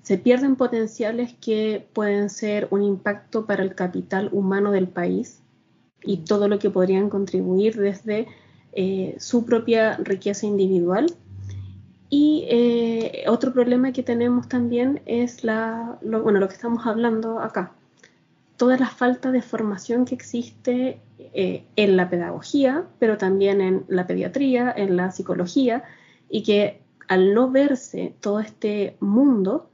Se pierden potenciales que pueden ser un impacto para el capital humano del país y todo lo que podrían contribuir desde eh, su propia riqueza individual. Y eh, otro problema que tenemos también es la, bueno, lo que estamos hablando acá, toda la falta de formación que existe eh, en la pedagogía, pero también en la pediatría, en la psicología, y que al no verse todo este mundo,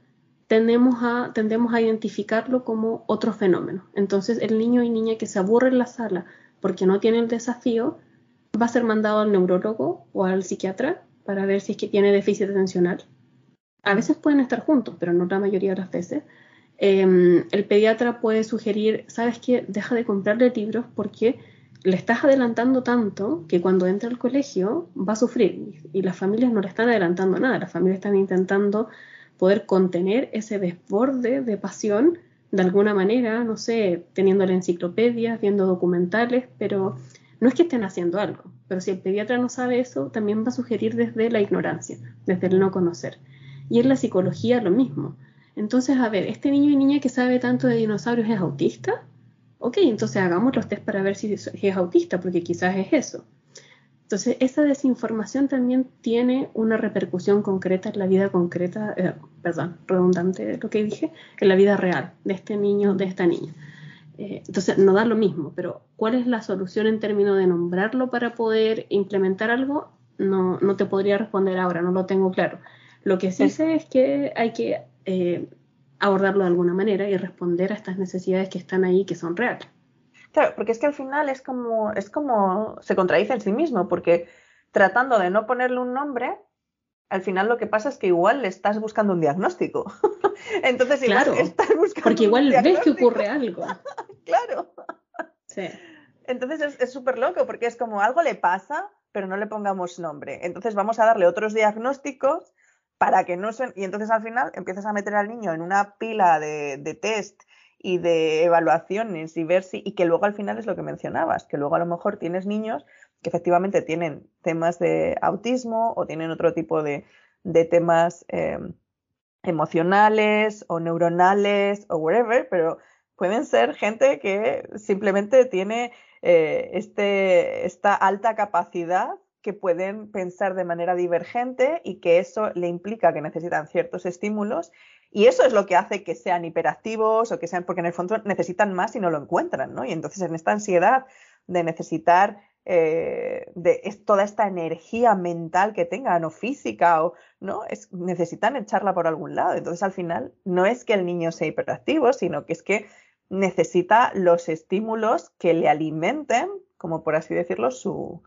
tendemos a, tendemos a identificarlo como otro fenómeno. Entonces, el niño y niña que se aburre en la sala porque no tiene el desafío, va a ser mandado al neurólogo o al psiquiatra para ver si es que tiene déficit atencional. A veces pueden estar juntos, pero no la mayoría de las veces. Em, el pediatra puede sugerir, ¿sabes qué? Deja de comprarle libros porque le estás adelantando tanto que cuando entra al colegio va a sufrir y las familias no le están adelantando nada, las familias están intentando poder contener ese desborde de pasión de alguna manera, no sé, teniendo enciclopedias, viendo documentales, pero no es que estén haciendo algo, pero si el pediatra no sabe eso, también va a sugerir desde la ignorancia, desde el no conocer. Y en la psicología lo mismo. Entonces, a ver, este niño y niña que sabe tanto de dinosaurios es autista. Ok, entonces hagamos los test para ver si, es autista, porque quizás es eso. Entonces, esa desinformación también tiene una repercusión concreta en la vida concreta, eh, perdón, redundante lo que dije, en la vida real de este niño, de esta niña. Eh, entonces, no da lo mismo, pero ¿cuál es la solución en términos de nombrarlo para poder implementar algo? No, no te podría responder ahora, no lo tengo claro. Lo que sí sé es que hay que eh, abordarlo de alguna manera y responder a estas necesidades que están ahí, que son reales. Claro, porque es que al final es como, es como se contradice en sí mismo, porque tratando de no ponerle un nombre, al final lo que pasa es que igual le estás buscando un diagnóstico. Entonces, igual claro, estás buscando porque igual ves que ocurre algo. claro. Sí. Entonces es súper loco, porque es como algo le pasa, pero no le pongamos nombre. Entonces vamos a darle otros diagnósticos para que no se... Y entonces al final empiezas a meter al niño en una pila de, test y de evaluaciones y ver si... Y que luego al final es lo que mencionabas, que luego a lo mejor tienes niños que efectivamente tienen temas de autismo o tienen otro tipo de, temas em, emocionales o neuronales o whatever, pero pueden ser gente que simplemente tiene eh, este, esta alta capacidad que pueden pensar de manera divergente y que eso le implica que necesitan ciertos estímulos y eso es lo que hace que sean hiperactivos o que sean, porque en el fondo necesitan más y no lo encuentran, ¿no? Y entonces en esta ansiedad de necesitar eh, de toda esta energía mental que tengan o física o no necesitan echarla por algún lado entonces al final no es que el niño sea hiperactivo sino que es que necesita los estímulos que le alimenten, como por así decirlo, su,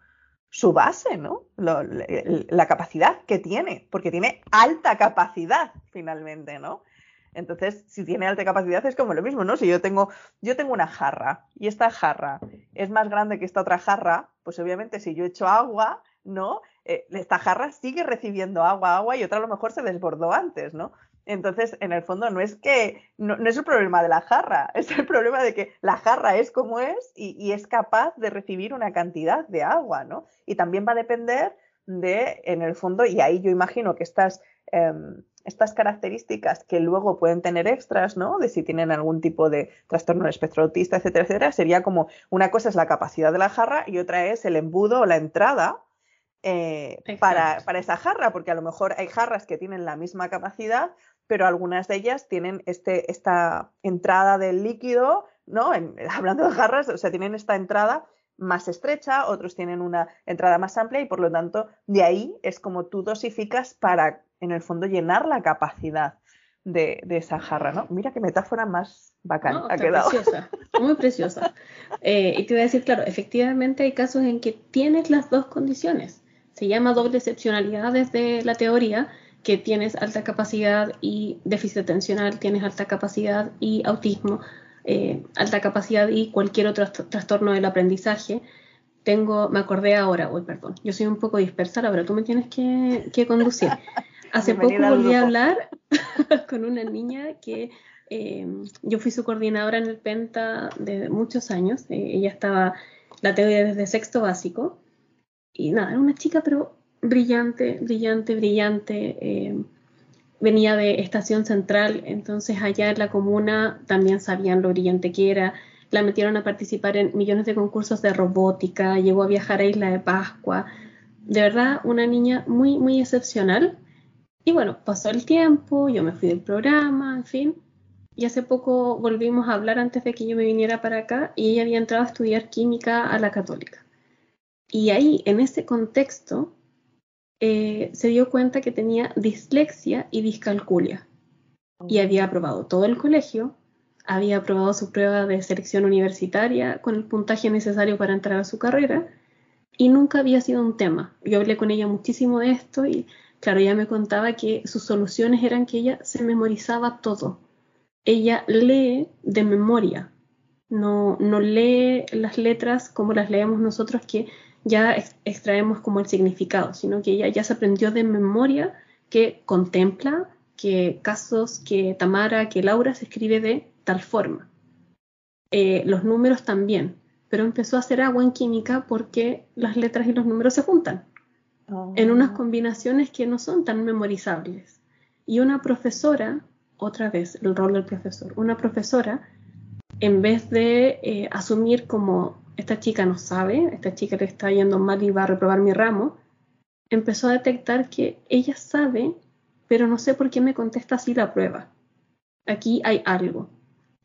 su base, ¿no? la capacidad que tiene, porque tiene alta capacidad finalmente, ¿no? Entonces, si tiene alta capacidad es como lo mismo, ¿no? Si yo tengo, yo tengo una jarra y esta jarra es más grande que esta otra jarra, pues obviamente si yo echo agua, ¿no? Eh, esta jarra sigue recibiendo agua, agua y otra a lo mejor se desbordó antes, ¿no? Entonces, en el fondo, no es que no, es el problema de la jarra, es el problema de que la jarra es como es y, es capaz de recibir una cantidad de agua, ¿no? Y también va a depender de, en el fondo, y ahí yo imagino que estas em, estas características que luego pueden tener extras, ¿no? De si tienen algún tipo de trastorno espectro autista, etcétera, etcétera, sería como una cosa es la capacidad de la jarra y otra es el embudo o la entrada eh, para, esa jarra, porque a lo mejor hay jarras que tienen la misma capacidad, pero algunas de ellas tienen este, esta entrada del líquido, ¿no? hablando de jarras, o sea, tienen esta entrada más estrecha, otros tienen una entrada más amplia y por lo tanto de ahí es como tú dosificas para en el fondo llenar la capacidad de, esa jarra, ¿no? Mira qué metáfora más bacana ha quedado. Preciosa, muy preciosa. Eh, y te voy a decir, claro, efectivamente hay casos en que tienes las dos condiciones. Se llama doble excepcionalidad desde la teoría, que tienes alta capacidad y déficit atencional, tienes alta capacidad y autismo, eh, alta capacidad y cualquier otro trastorno del aprendizaje. Tengo, me acordé ahora, hoy perdón, yo soy un poco dispersa, pero tú me tienes que, que conducir. Hace poco volví a hablar con una niña que eh, yo fui su coordinadora en el Penta de muchos años. Eh, ella estaba, la tengo desde sexto básico. Y nada, era una chica, pero brillante, brillante, brillante. Eh, venía de Estación Central, entonces allá en la comuna también sabían lo brillante que era. La metieron a participar en millones de concursos de robótica, llegó a viajar a Isla de Pascua. De verdad, una niña muy, muy excepcional y bueno, pasó el tiempo, yo me fui del programa, en fin. Y hace poco volvimos a hablar antes de que yo me viniera para acá y ella había entrado a estudiar química a la católica. Y ahí, en ese contexto, eh, se dio cuenta que tenía dislexia y discalculia. Y había aprobado todo el colegio, había aprobado su prueba de selección universitaria con el puntaje necesario para entrar a su carrera y nunca había sido un tema. Yo hablé con ella muchísimo de esto y Claro, ella me contaba que sus soluciones eran que ella se memorizaba todo. Ella lee de memoria, no, no lee las letras como las leemos nosotros que ya extraemos como el significado, sino que ella ya se aprendió de memoria que contempla que casos, que Tamara, que Laura se escribe de tal forma. Eh, los números también, pero empezó a hacer agua en química porque las letras y los números se juntan en unas oh. combinaciones que no son tan memorizables. Y una profesora, otra vez el rol del profesor, una profesora, en vez de eh, asumir como esta chica no sabe, esta chica le está yendo mal y va a reprobar mi ramo, empezó a detectar que ella sabe, pero no sé por qué me contesta así la prueba. Aquí hay algo.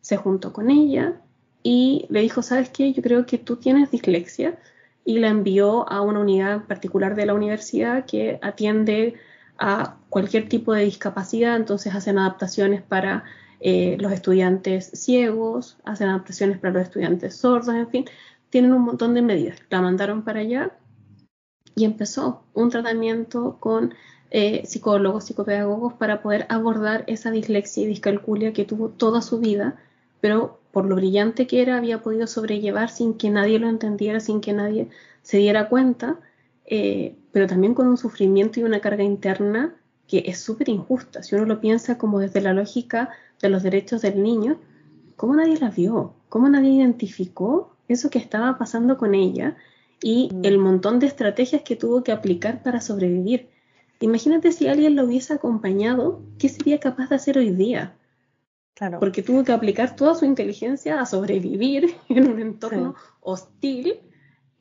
Se juntó con ella y le dijo, ¿sabes qué? Yo creo que tú tienes dislexia y la envió a una unidad particular de la universidad que atiende a cualquier tipo de discapacidad, entonces hacen adaptaciones para eh, los estudiantes ciegos, hacen adaptaciones para los estudiantes sordos, en fin, tienen un montón de medidas. La mandaron para allá y empezó un tratamiento con eh, psicólogos, psicopedagogos para poder abordar esa dislexia y discalculia que tuvo toda su vida, pero por lo brillante que era, había podido sobrellevar sin que nadie lo entendiera, sin que nadie se diera cuenta, eh, pero también con un sufrimiento y una carga interna que es súper injusta. Si uno lo piensa como desde la lógica de los derechos del niño, ¿cómo nadie la vio? ¿Cómo nadie identificó eso que estaba pasando con ella y mm. el montón de estrategias que tuvo que aplicar para sobrevivir? Imagínate si alguien lo hubiese acompañado, ¿qué sería capaz de hacer hoy día? Porque tuvo que aplicar toda su inteligencia a sobrevivir en un entorno hostil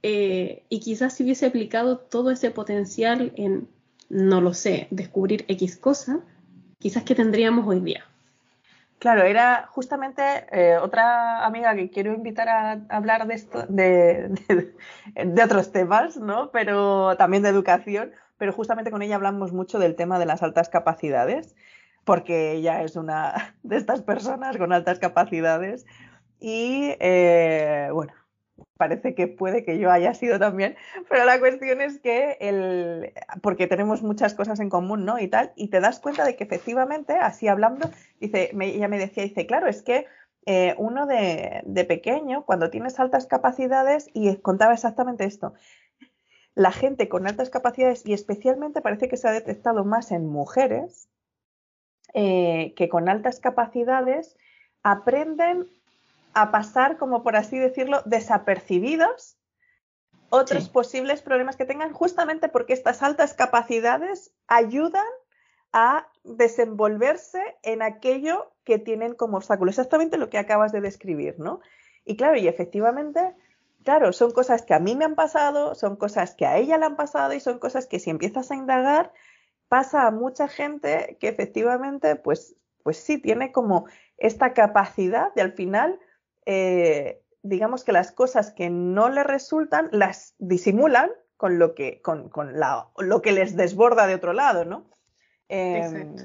eh, y quizás si hubiese aplicado todo ese potencial en, no lo sé, descubrir X cosa, quizás que tendríamos hoy día. Claro, era justamente eh, otra amiga que quiero invitar a, hablar de, esto, de, otros temas, ¿no? Pero también de educación, pero justamente con ella hablamos mucho del tema de las altas capacidades porque ella es una de estas personas con altas capacidades y eh, bueno, parece que puede que yo haya sido también, pero la cuestión es que el, porque tenemos muchas cosas en común, ¿no? Y tal, y te das cuenta de que efectivamente, así hablando, dice, ella me decía, dice, claro, es que eh, uno de, de, pequeño, cuando tienes altas capacidades, y contaba exactamente esto, la gente con altas capacidades, y especialmente parece que se ha detectado más en mujeres, eh, que con altas capacidades aprenden a pasar, como por así decirlo, desapercibidos otros posibles problemas que tengan, justamente porque estas altas capacidades ayudan a desenvolverse en aquello que tienen como obstáculo. Exactamente lo que acabas de describir, ¿no? Y claro, y efectivamente, claro, son cosas que a mí me han pasado, son cosas que a ella le han pasado y son cosas que si empiezas a indagar, pasa a mucha gente que efectivamente, pues, pues sí, tiene como esta capacidad de al final eh, digamos que las cosas que no le resultan las disimulan con lo que, con, lo que les desborda de otro lado, ¿no? Em,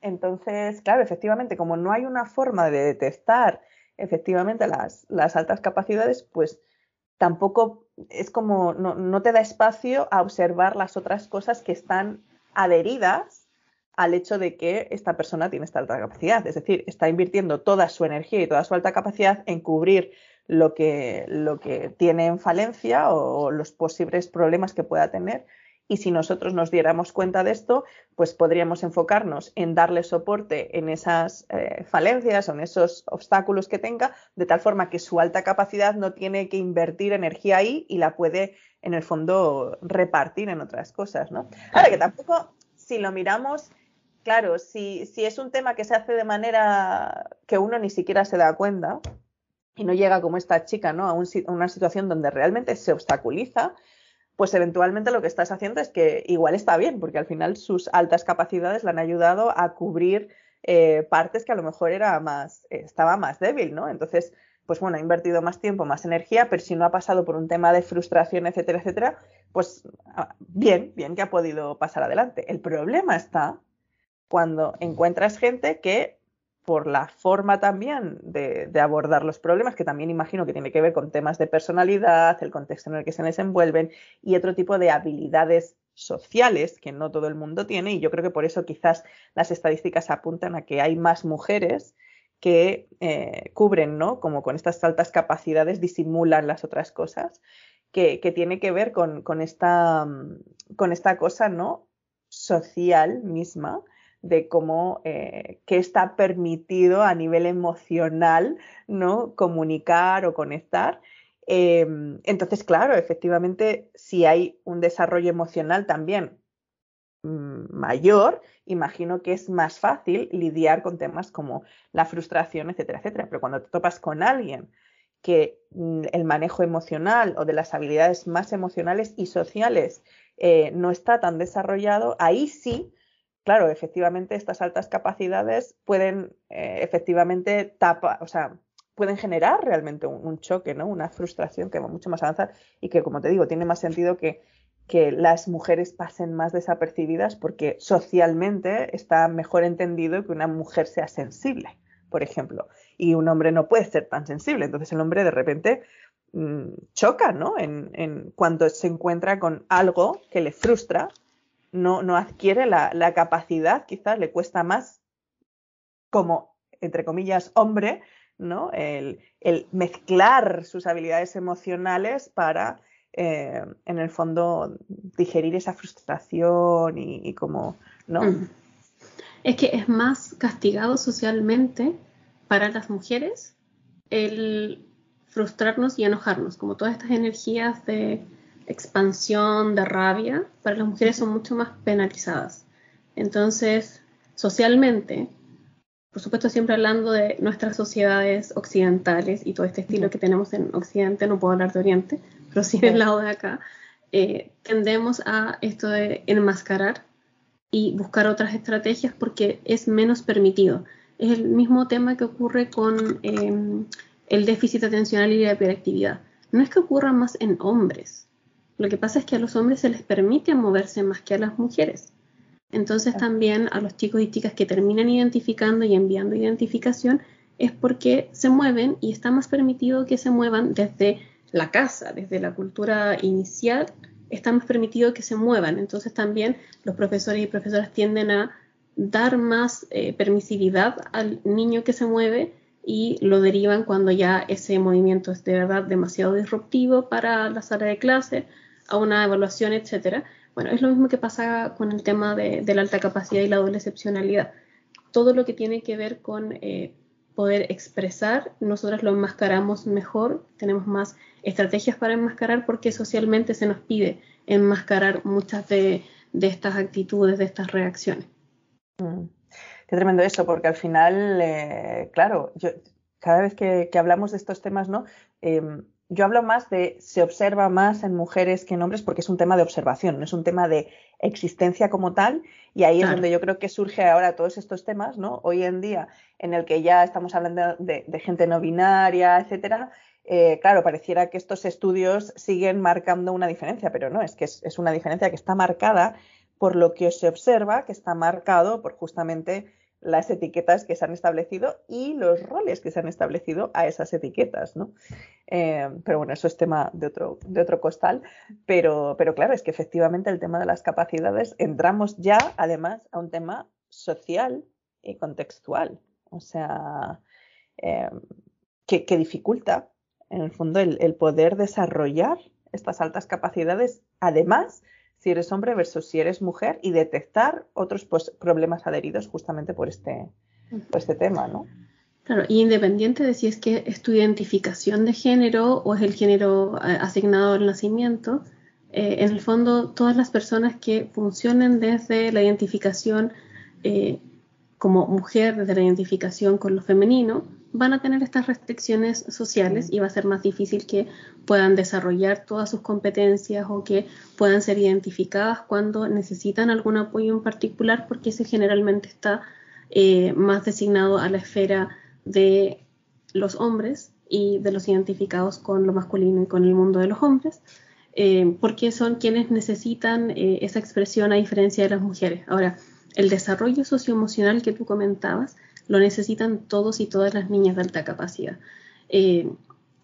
entonces, claro, efectivamente, como no hay una forma de detectar efectivamente las, altas capacidades, pues tampoco es como, no, no, te da espacio a observar las otras cosas que están adheridas al hecho de que esta persona tiene esta alta capacidad. Es decir, está invirtiendo toda su energía y toda su alta capacidad en cubrir lo que, lo que tiene en falencia o, los posibles problemas que pueda tener. Y si nosotros nos diéramos cuenta de esto, pues podríamos enfocarnos en darle soporte en esas eh, falencias o en esos obstáculos que tenga, de tal forma que su alta capacidad no tiene que invertir energía ahí y la puede, en el fondo, repartir en otras cosas, ¿no? Ahora que tampoco, si lo miramos claro, si, si es un tema que se hace de manera que uno ni siquiera se da cuenta y no llega como esta chica, ¿no? A, una situación donde realmente se obstaculiza, pues eventualmente lo que estás haciendo es que igual está bien, porque al final sus altas capacidades le han ayudado a cubrir eh, partes que a lo mejor era más, estaba más débil, ¿no? Entonces, pues bueno, ha invertido más tiempo, más energía, pero si no ha pasado por un tema de frustración, etcétera, etcétera, pues ah, bien, bien que ha podido pasar adelante. El problema está cuando encuentras gente que por la forma también de, abordar los problemas, que también imagino que tiene que ver con temas de personalidad, el contexto en el que se desenvuelven y otro tipo de habilidades sociales que no todo el mundo tiene y yo creo que por eso quizás las estadísticas apuntan a que hay más mujeres que eh, cubren, ¿no? Como con estas altas capacidades disimulan las otras cosas, que, tiene que ver con, con, esta, con esta cosa, ¿no? Social misma de cómo eh, qué está permitido a nivel emocional, ¿no? Comunicar o conectar. Em, entonces, claro, efectivamente, si hay un desarrollo emocional también mm, mayor, imagino que es más fácil lidiar con temas como la frustración, etcétera, etcétera. Pero cuando te topas con alguien que mm, el manejo emocional o de las habilidades más emocionales y sociales eh, no está tan desarrollado, ahí sí claro, efectivamente estas altas capacidades pueden eh, efectivamente tapa, o sea, pueden generar realmente un, choque, ¿no? Una frustración que va mucho más avanzada y que, como te digo, tiene más sentido que, que las mujeres pasen más desapercibidas porque socialmente está mejor entendido que una mujer sea sensible, por ejemplo, y un hombre no puede ser tan sensible. Entonces el hombre de repente mm, choca, ¿no? En cuando se encuentra con algo que le frustra no, no adquiere la, capacidad, quizás le cuesta más como, entre comillas, hombre, ¿no? El, mezclar sus habilidades emocionales para, eh, en el fondo, digerir esa frustración y, como, ¿no? Mm. Es que es más castigado socialmente para las mujeres el frustrarnos y enojarnos, como todas estas energías de expansión, de rabia, para las mujeres son mucho más penalizadas. Entonces, socialmente, por supuesto siempre hablando de nuestras sociedades occidentales y todo este estilo que tenemos en Occidente, no puedo hablar de Oriente, pero sí del lado de acá, eh, tendemos a esto de enmascarar y buscar otras estrategias porque es menos permitido. Es el mismo tema que ocurre con em, el déficit atencional y la hiperactividad. No es que ocurra más en hombres, lo que pasa es que a los hombres se les permite moverse más que a las mujeres. Entonces también a los chicos y chicas que terminan identificando y enviando identificación es porque se mueven y está más permitido que se muevan desde la casa, desde la cultura inicial, está más permitido que se muevan. Entonces también los profesores y profesoras tienden a dar más eh, permisividad al niño que se mueve y lo derivan cuando ya ese movimiento es de verdad demasiado disruptivo para la sala de clase, a una evaluación, etcétera. Bueno, es lo mismo que pasa con el tema de, la alta capacidad y la doble excepcionalidad. Todo lo que tiene que ver con eh, poder expresar, nosotros lo enmascaramos mejor, tenemos más estrategias para enmascarar porque socialmente se nos pide enmascarar muchas de, estas actitudes, de estas reacciones. Mm. Qué tremendo eso, porque al final, eh, claro, cada vez que, hablamos de estos temas, ¿no? Em, yo hablo más de se observa más en mujeres que en hombres porque es un tema de observación, no es un tema de existencia como tal. Y ahí es donde yo creo que surge ahora todos estos temas, ¿no? Hoy en día, en el que ya estamos hablando de, gente no binaria, etcétera. Eh, claro, pareciera que estos estudios siguen marcando una diferencia, pero no, es que es una diferencia que está marcada por lo que se observa, que está marcado por justamente las etiquetas que se han establecido y los roles que se han establecido a esas etiquetas, ¿no? Eh, pero bueno, eso es tema de otro, de otro costal, pero, pero claro, es que efectivamente el tema de las capacidades entramos ya además a un tema social y contextual, o sea, eh, que, dificulta en el fondo el, el poder desarrollar estas altas capacidades, además si eres hombre versus si eres mujer y detectar otros pues, problemas adheridos justamente por este, por este tema, ¿no? Claro, y independiente de si es que es tu identificación de género o es el género eh, asignado al nacimiento, eh, en el fondo todas las personas que funcionen desde la identificación eh, como mujer, desde la identificación con lo femenino, van a tener estas restricciones sociales y va a ser más difícil que puedan desarrollar todas sus competencias o que puedan ser identificadas cuando necesitan algún apoyo en particular, porque ese generalmente está eh, más designado a la esfera de los hombres y de los identificados con lo masculino y con el mundo de los hombres, eh, porque son quienes necesitan eh, esa expresión a diferencia de las mujeres. Ahora, el desarrollo socioemocional que tú comentabas, lo necesitan todos y todas las niñas de alta capacidad. Eh,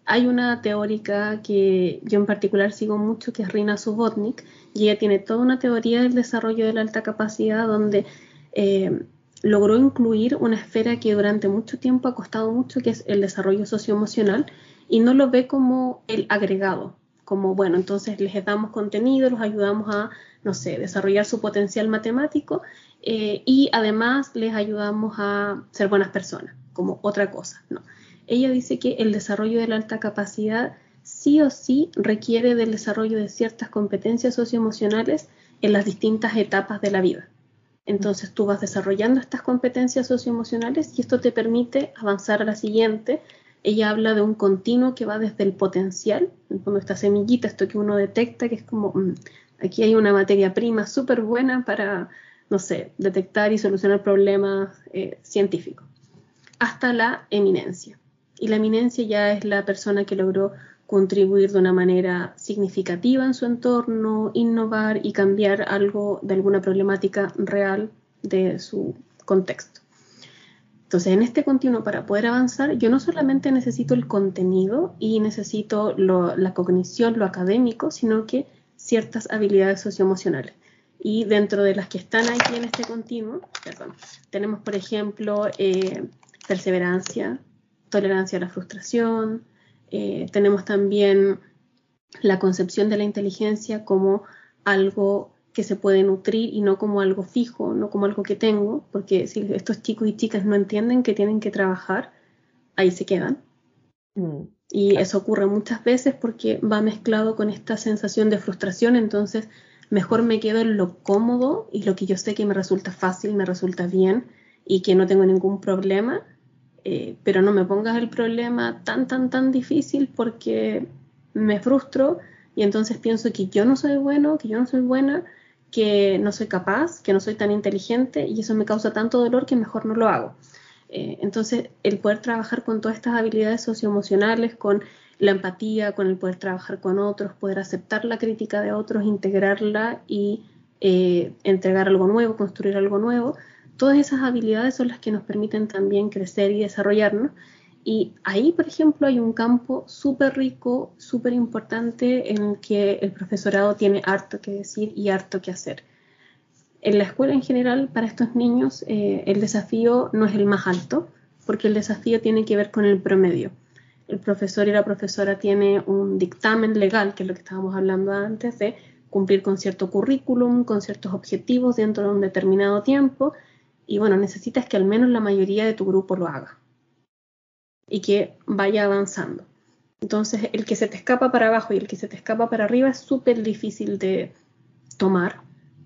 hay una teórica que yo en particular sigo mucho, que es Rina Subotnik, y ella tiene toda una teoría del desarrollo de la alta capacidad donde eh, logró incluir una esfera que durante mucho tiempo ha costado mucho, que es el desarrollo socioemocional, y no lo ve como el agregado, como, bueno, entonces les damos contenido, los ayudamos a, no sé, desarrollar su potencial matemático eh, y además les ayudamos a ser buenas personas, como otra cosa, ¿no? Ella dice que el desarrollo de la alta capacidad sí o sí requiere del desarrollo de ciertas competencias socioemocionales en las distintas etapas de la vida. Entonces tú vas desarrollando estas competencias socioemocionales y esto te permite avanzar a la siguiente. Ella habla de un continuo que va desde el potencial, cuando esta semillita, esto que uno detecta, que es como, mm, aquí hay una materia prima súper buena para no sé, detectar y solucionar problemas eh, científicos, hasta la eminencia. Y la eminencia ya es la persona que logró contribuir de una manera significativa en su entorno, innovar y cambiar algo de alguna problemática real de su contexto. Entonces, en este continuo, para poder avanzar, yo no solamente necesito el contenido y necesito la cognición, lo académico, sino que ciertas habilidades socioemocionales. Y dentro de las que están aquí en este continuo, tenemos, por ejemplo, eh, perseverancia, tolerancia a la frustración, eh, tenemos también la concepción de la inteligencia como algo que se puede nutrir y no como algo fijo, no como algo que tengo, porque si estos chicos y chicas no entienden que tienen que trabajar, ahí se quedan. Mm, y eso ocurre muchas veces porque va mezclado con esta sensación de frustración, entonces mejor me quedo en lo cómodo y lo que yo sé que me resulta fácil, me resulta bien y que no tengo ningún problema, eh, pero no me pongas el problema tan, tan, tan difícil porque me frustro y entonces pienso que yo no soy bueno, que yo no soy buena, que no soy capaz, que no soy tan inteligente y eso me causa tanto dolor que mejor no lo hago. Eh, entonces, el poder trabajar con todas estas habilidades socioemocionales, con la empatía, con el poder trabajar con otros, poder aceptar la crítica de otros, integrarla y eh, entregar algo nuevo, construir algo nuevo, Todas esas habilidades son las que nos permiten también crecer y desarrollarnos. Y ahí, por ejemplo, hay un campo súper rico, súper importante en el que el profesorado tiene harto que decir y harto que hacer. En la escuela en general, para estos niños, eh, el desafío no es el más alto, porque el desafío tiene que ver con el promedio. El profesor y la profesora tienen un dictamen legal, que es lo que estábamos hablando antes, de cumplir con cierto currículum, con ciertos objetivos dentro de un determinado tiempo, y bueno, necesitas que al menos la mayoría de tu grupo lo haga y que vaya avanzando. Entonces, el que se te escapa para abajo y el que se te escapa para arriba es súper difícil de tomar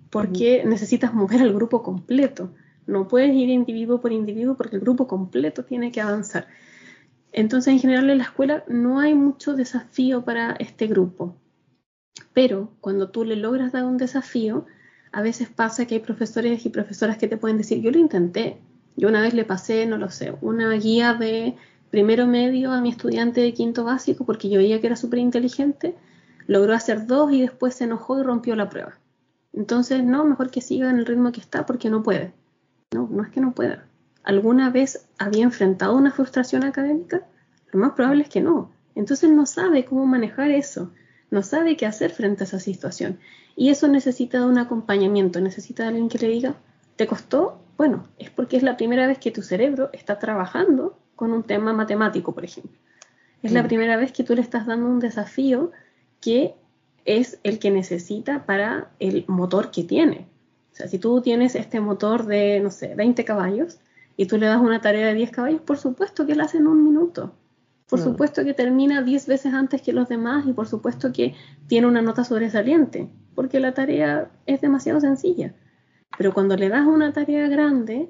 porque necesitas mover al grupo completo. No puedes ir individuo por individuo porque el grupo completo tiene que avanzar. Entonces, en general en la escuela no hay mucho desafío para este grupo. Pero cuando tú le logras dar un desafío, a veces pasa que hay profesores y profesoras que te pueden decir, yo lo intenté, yo una vez le pasé, no lo sé, una guía de primero medio a mi estudiante de quinto básico porque yo veía que era súper inteligente, logró hacer dos y después se enojó y rompió la prueba. Entonces, no, mejor que siga en el ritmo que está porque no puede. No, no es que no pueda. ¿Alguna vez había enfrentado una frustración académica? Lo más probable es que no. Entonces no sabe cómo manejar eso, no sabe qué hacer frente a esa situación. Y eso necesita de un acompañamiento, necesita de alguien que le diga, ¿te costó? Bueno, es porque es la primera vez que tu cerebro está trabajando con un tema matemático, por ejemplo. Es la primera vez que tú le estás dando un desafío que es el que necesita para el motor que tiene. O sea, si tú tienes este motor de, no sé, 20 caballos y tú le das una tarea de 10 caballos, por supuesto que la hace en un minuto. Por supuesto que termina 10 veces antes que los demás y por supuesto que tiene una nota sobresaliente, porque la tarea es demasiado sencilla. Pero cuando le das una tarea grande,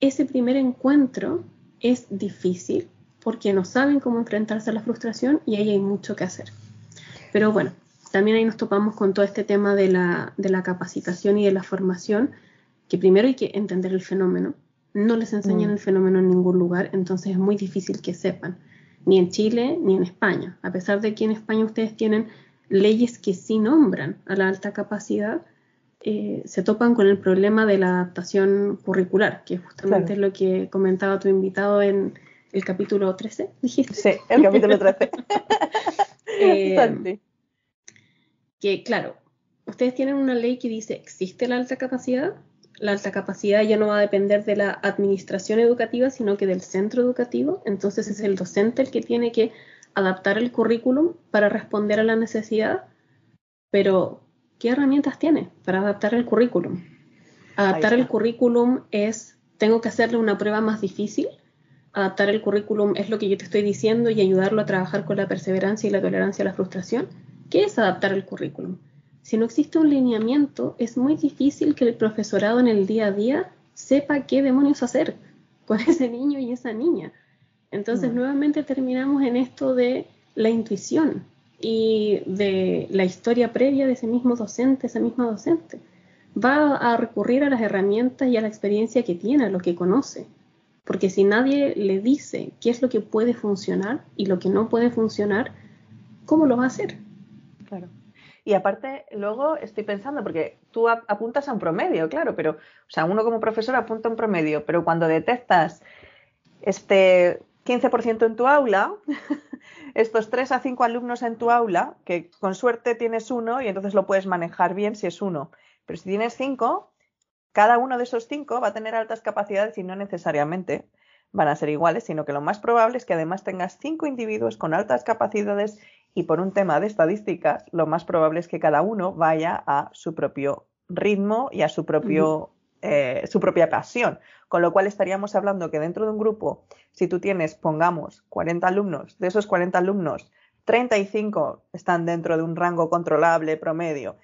ese primer encuentro es difícil porque no saben cómo enfrentarse a la frustración y ahí hay mucho que hacer. Pero bueno, también ahí nos topamos con todo este tema de la, de la capacitación y de la formación, que primero hay que entender el fenómeno. No les enseñan mm. el fenómeno en ningún lugar, entonces es muy difícil que sepan, ni en Chile ni en España. A pesar de que en España ustedes tienen leyes que sí nombran a la alta capacidad, eh, se topan con el problema de la adaptación curricular, que justamente es lo que comentaba tu invitado en el capítulo 13, dijiste. Sí, el capítulo 13. Eh, que claro, ustedes tienen una ley que dice, existe la alta capacidad, la alta capacidad ya no va a depender de la administración educativa, sino que del centro educativo, entonces es el docente el que tiene que adaptar el currículum para responder a la necesidad, pero ¿qué herramientas tiene para adaptar el currículum? Adaptar el currículum es, tengo que hacerle una prueba más difícil. Adaptar el currículum es lo que yo te estoy diciendo y ayudarlo a trabajar con la perseverancia y la tolerancia a la frustración. ¿Qué es adaptar el currículum? Si no existe un lineamiento, es muy difícil que el profesorado en el día a día sepa qué demonios hacer con ese niño y esa niña. Entonces, mm. nuevamente terminamos en esto de la intuición y de la historia previa de ese mismo docente, esa misma docente. Va a recurrir a las herramientas y a la experiencia que tiene, a lo que conoce. Porque si nadie le dice qué es lo que puede funcionar y lo que no puede funcionar, ¿cómo lo va a hacer? Claro. Y aparte, luego estoy pensando, porque tú apuntas a un promedio, claro, pero, o sea, uno como profesor apunta a un promedio, pero cuando detectas este 15% en tu aula, estos 3 a 5 alumnos en tu aula, que con suerte tienes uno y entonces lo puedes manejar bien si es uno. Pero si tienes 5, cada uno de esos 5 va a tener altas capacidades y no necesariamente van a ser iguales, sino que lo más probable es que además tengas 5 individuos con altas capacidades y por un tema de estadísticas, lo más probable es que cada uno vaya a su propio ritmo y a su propio eh, su propia pasión. Con lo cual estaríamos hablando que dentro de un grupo, si tú tienes, pongamos, 40 alumnos, de esos 40 alumnos, 35 están dentro de un rango controlable promedio,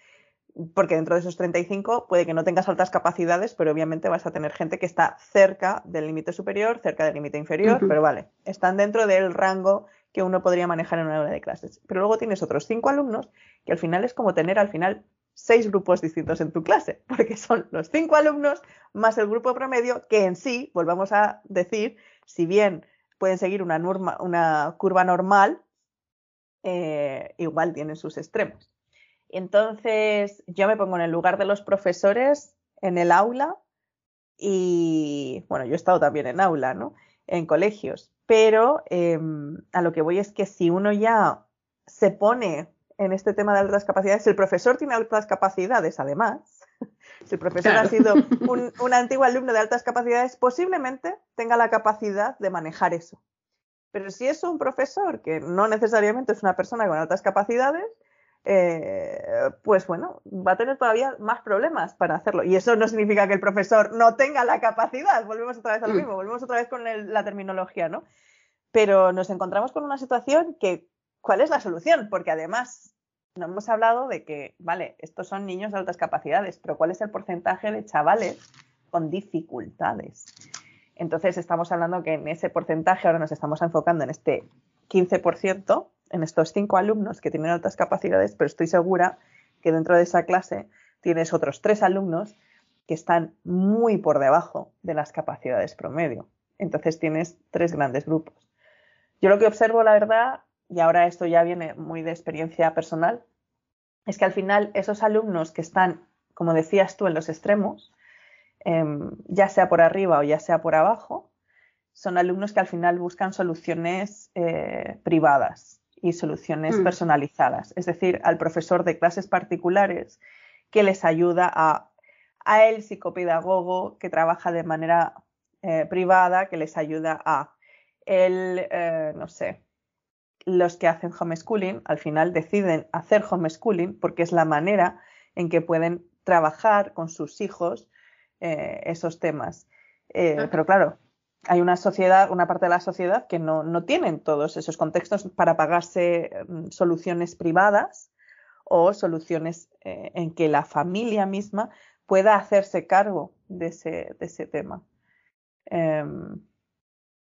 porque dentro de esos 35 puede que no tengas altas capacidades, pero obviamente vas a tener gente que está cerca del límite superior, cerca del límite inferior, pero vale, están dentro del rango que uno podría manejar en una hora de clases. Pero luego tienes otros 5 alumnos que al final es como tener al final seis grupos distintos en tu clase, porque son los cinco alumnos más el grupo promedio, que en sí, volvamos a decir, si bien pueden seguir una, una curva normal, eh, igual tienen sus extremos. Entonces, yo me pongo en el lugar de los profesores en el aula y bueno, yo he estado también en aula, ¿no? En colegios, pero em, a lo que voy es que si uno ya se pone en este tema de altas capacidades, si el profesor tiene altas capacidades, además, si el profesor ha sido un, un, antiguo alumno de altas capacidades, posiblemente tenga la capacidad de manejar eso. Pero si es un profesor que no necesariamente es una persona con altas capacidades, eh, pues bueno, va a tener todavía más problemas para hacerlo. Y eso no significa que el profesor no tenga la capacidad. Volvemos otra vez a lo mm. mismo, volvemos otra vez con la terminología, ¿no? Pero nos encontramos con una situación que, ¿cuál es la solución? Porque además, no hemos hablado de que, vale, estos son niños de altas capacidades, pero ¿cuál es el porcentaje de chavales con dificultades? Entonces estamos hablando que en ese porcentaje ahora nos estamos enfocando en este 15%, en estos cinco alumnos que tienen altas capacidades, pero estoy segura que dentro de esa clase tienes otros tres alumnos que están muy por debajo de las capacidades promedio. Entonces tienes tres grandes grupos. Yo lo que observo, la verdad, y ahora esto ya viene muy de experiencia personal, es que al final esos alumnos que están, como decías tú, en los extremos, Em, ya sea por arriba o ya sea por abajo, son alumnos que al final buscan soluciones eh, privadas y soluciones mm. personalizadas. Es decir, al profesor de clases particulares que les ayuda a, a el psicopedagogo que trabaja de manera eh, privada, que les ayuda a el, eh, no sé, los que hacen homeschooling al final deciden hacer homeschooling porque es la manera en que pueden trabajar con sus hijos eh, esos temas. Eh, pero claro, hay una sociedad, una parte de la sociedad que no, no tienen todos esos contextos para pagarse mm, soluciones privadas o soluciones eh, en que la familia misma pueda hacerse cargo de ese, de ese tema. Em,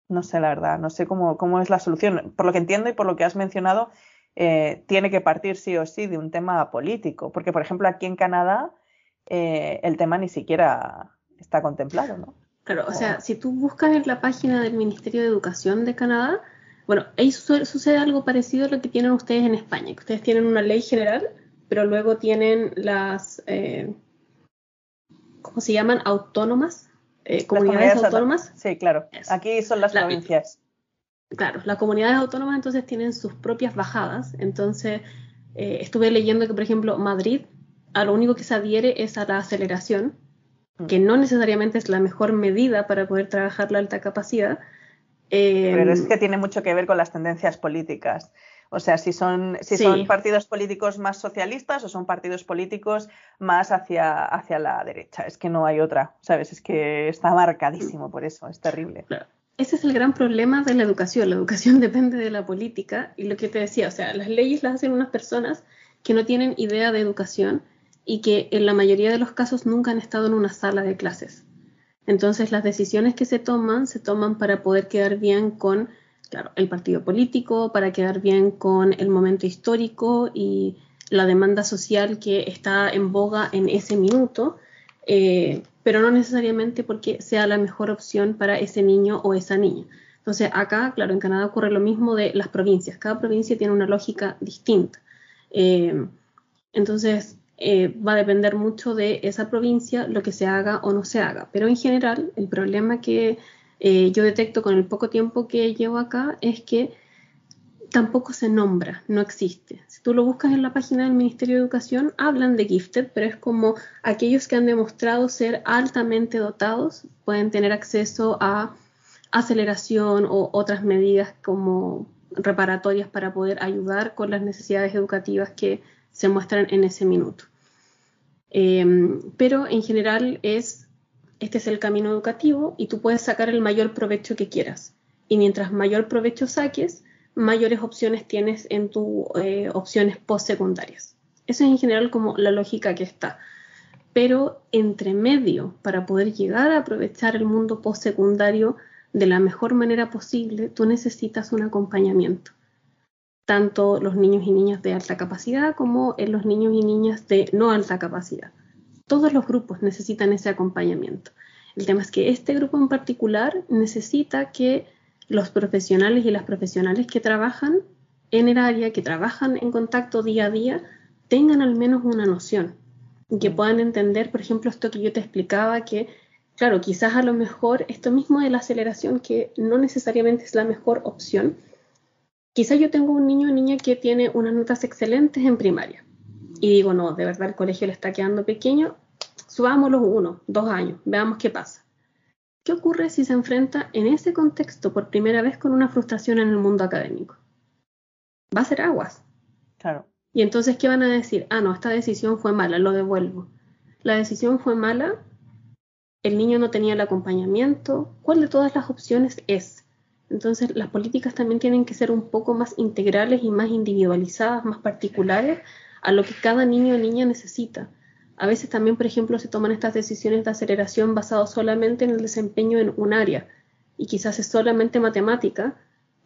no sé, la verdad, no sé cómo, cómo, es la solución. Por lo que entiendo y por lo que has mencionado, tiene que partir sí o sí de un tema político, porque por ejemplo aquí en Canadá eh, el tema ni siquiera está contemplado, ¿no? Claro, o sea, si tú buscas en la página del Ministerio de Educación de Canadá, bueno, ahí sucede algo parecido a lo que tienen ustedes en España, que ustedes tienen una ley general, pero luego tienen las, eh, ¿cómo se llaman? Autónomas, eh, comunidades, autónomas. Sí, claro. Aquí son las provincias. Claro, las comunidades autónomas entonces tienen sus propias bajadas. Entonces, estuve leyendo que, por ejemplo, Madrid a lo único que se adhiere es a la aceleración. Que no necesariamente es la mejor medida para poder trabajar la alta capacidad. Pero es que tiene mucho que ver con las tendencias políticas. O sea, si son, si son partidos políticos más socialistas o son partidos políticos más hacia, hacia la derecha. Es que no hay otra, ¿sabes? Es que está marcadísimo por eso, es terrible. Ese es el gran problema de la educación. La educación depende de la política y lo que te decía, o sea, las leyes las hacen unas personas que no tienen idea de educación y que en la mayoría de los casos nunca han estado en una sala de clases. Entonces las decisiones que se toman se toman para poder quedar bien con claro, el partido político, para quedar bien con el momento histórico y la demanda social que está en boga en ese minuto, eh, pero no necesariamente porque sea la mejor opción para ese niño o esa niña. Entonces acá, claro, en Canadá ocurre lo mismo de las provincias. Cada provincia tiene una lógica distinta. Eh, entonces, eh, va a depender mucho de esa provincia lo que se haga o no se haga. Pero en general, el problema que eh, yo detecto con el poco tiempo que llevo acá es que tampoco se nombra, no existe. Si tú lo buscas en la página del Ministerio de Educación, hablan de gifted, pero es como aquellos que han demostrado ser altamente dotados pueden tener acceso a aceleración o otras medidas como reparatorias para poder ayudar con las necesidades educativas que se muestran en ese minuto. Em, pero en general es, este es el camino educativo y tú puedes sacar el mayor provecho que quieras. Y mientras mayor provecho saques, mayores opciones tienes en tus eh, opciones postsecundarias. Eso es en general como la lógica que está. Pero entre medio, para poder llegar a aprovechar el mundo postsecundario de la mejor manera posible, tú necesitas un acompañamiento tanto los niños y niñas de alta capacidad como en los niños y niñas de no alta capacidad. Todos los grupos necesitan ese acompañamiento. El tema es que este grupo en particular necesita que los profesionales y las profesionales que trabajan en el área, que trabajan en contacto día a día, tengan al menos una noción y que puedan entender, por ejemplo, esto que yo te explicaba, que claro, quizás a lo mejor esto mismo de la aceleración, que no necesariamente es la mejor opción, quizás yo tengo un niño o niña que tiene unas notas excelentes en primaria y digo, no, de verdad el colegio le está quedando pequeño, subámoslo uno, dos años, veamos qué pasa. ¿Qué ocurre si se enfrenta en ese contexto por primera vez con una frustración en el mundo académico? Va a ser aguas. Claro. Y entonces, ¿qué van a decir? Ah, no, esta decisión fue mala, lo devuelvo. La decisión fue mala, el niño no tenía el acompañamiento. ¿Cuál de todas las opciones es? Entonces, las políticas también tienen que ser un poco más integrales y más individualizadas, más particulares a lo que cada niño o niña necesita. A veces también, por ejemplo, se toman estas decisiones de aceleración basadas solamente en el desempeño en un área y quizás es solamente matemática,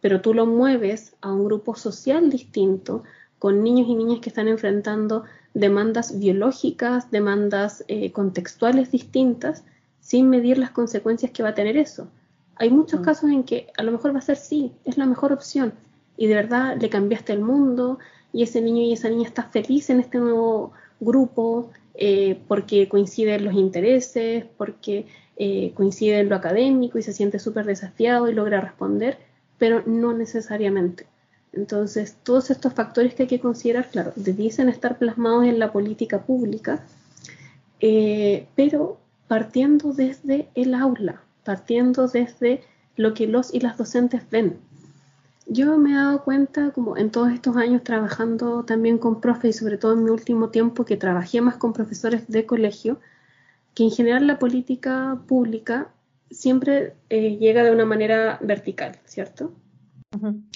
pero tú lo mueves a un grupo social distinto, con niños y niñas que están enfrentando demandas biológicas, demandas eh, contextuales distintas, sin medir las consecuencias que va a tener eso. Hay muchos mm. casos en que a lo mejor va a ser sí, es la mejor opción, y de verdad le cambiaste el mundo, y ese niño y esa niña está feliz en este nuevo grupo, eh, porque coinciden los intereses, porque eh, coincide en lo académico y se siente súper desafiado y logra responder, pero no necesariamente. Entonces, todos estos factores que hay que considerar, claro, debiesen estar plasmados en la política pública, eh, pero partiendo desde el aula, partiendo desde lo que los y las docentes ven, yo me he dado cuenta, como en todos estos años trabajando también con profes y sobre todo en mi último tiempo que trabajé más con profesores de colegio, que en general la política pública siempre eh, llega de una manera vertical, ¿cierto?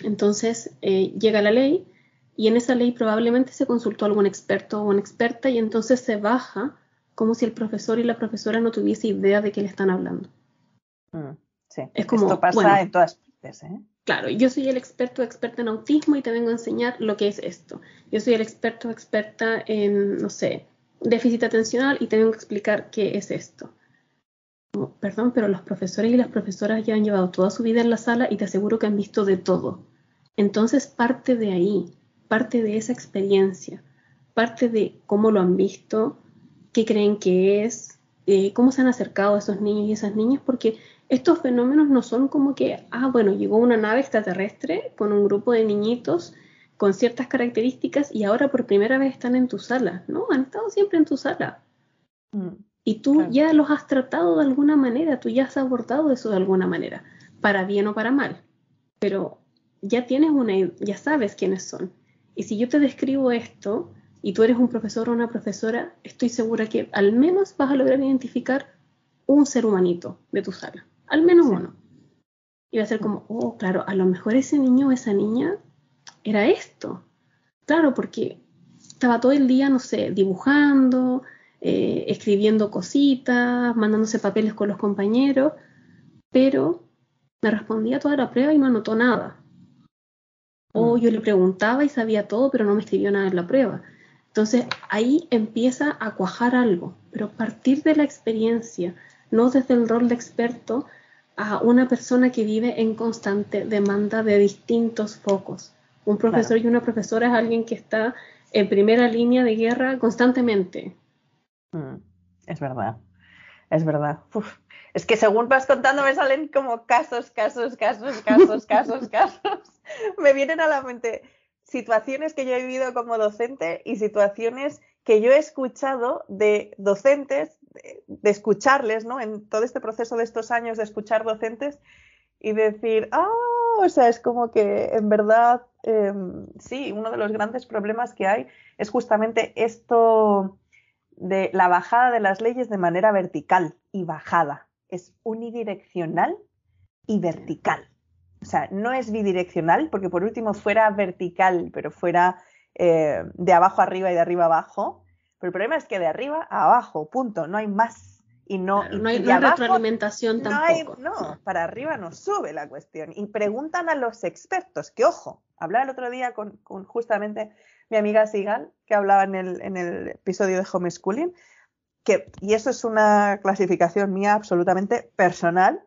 Entonces eh, llega la ley y en esa ley probablemente se consultó a algún experto o una experta y entonces se baja como si el profesor y la profesora no tuviese idea de qué le están hablando. Mm, sí, es como, esto pasa en todas partes, ¿eh? claro, yo soy el experto experta en autismo y te vengo a enseñar lo que es esto. Yo soy el experto experta en, no sé, déficit atencional y te vengo a explicar qué es esto. perdón, pero los profesores y las profesoras ya han llevado toda su vida en la sala y te aseguro que han visto de todo. Entonces parte de ahí, parte de esa experiencia, parte de cómo lo han visto, qué creen que es, eh, cómo se han acercado a esos niños y esas niñas, porque estos fenómenos no son como que, ah, bueno, llegó una nave extraterrestre con un grupo de niñitos con ciertas características y ahora por primera vez están en tu sala. No, han estado siempre en tu sala. Mm, y tú ya los has tratado de alguna manera, tú ya has abordado eso de alguna manera, para bien o para mal. Pero ya tienes una, ya sabes quiénes son. Y si yo te describo esto y tú eres un profesor o una profesora, estoy segura que al menos vas a lograr identificar un ser humanito de tu sala al menos uno. Y va a ser como, oh, claro, a lo mejor ese niño o esa niña era esto. Claro, porque estaba todo el día, no sé, dibujando, eh, escribiendo cositas, mandándose papeles con los compañeros, pero me respondía toda la prueba y no anotó nada. O mm. yo le preguntaba y sabía todo, pero no me escribió nada en la prueba. Entonces ahí empieza a cuajar algo, pero partir de la experiencia, no desde el rol de experto, a una persona que vive en constante demanda de distintos focos. Un profesor y una profesora es alguien que está en primera línea de guerra constantemente. Mm, es verdad, es verdad. Es que según vas contando me salen como casos, casos, casos, casos, casos, casos. Me vienen a la mente situaciones que yo he vivido como docente y situaciones que yo he escuchado de docentes, de, escucharles, ¿no? En todo este proceso de estos años de escuchar docentes y decir, ah, o sea, es como que en verdad, em, sí, uno de los grandes problemas que hay es justamente esto de la bajada de las leyes de manera vertical y bajada. Es unidireccional y vertical. O sea, no es bidireccional, porque por último fuera vertical, pero fuera eh, de abajo arriba y de arriba abajo. Pero el problema es que de arriba a abajo, punto, no hay más. Y no, no hay, retroalimentación tampoco. No, para arriba no sube la cuestión. Y preguntan a los expertos, que ojo, hablaba el otro día con, justamente mi amiga Sigal, que hablaba en el, en el episodio de homeschooling, que, y eso es una clasificación mía absolutamente personal,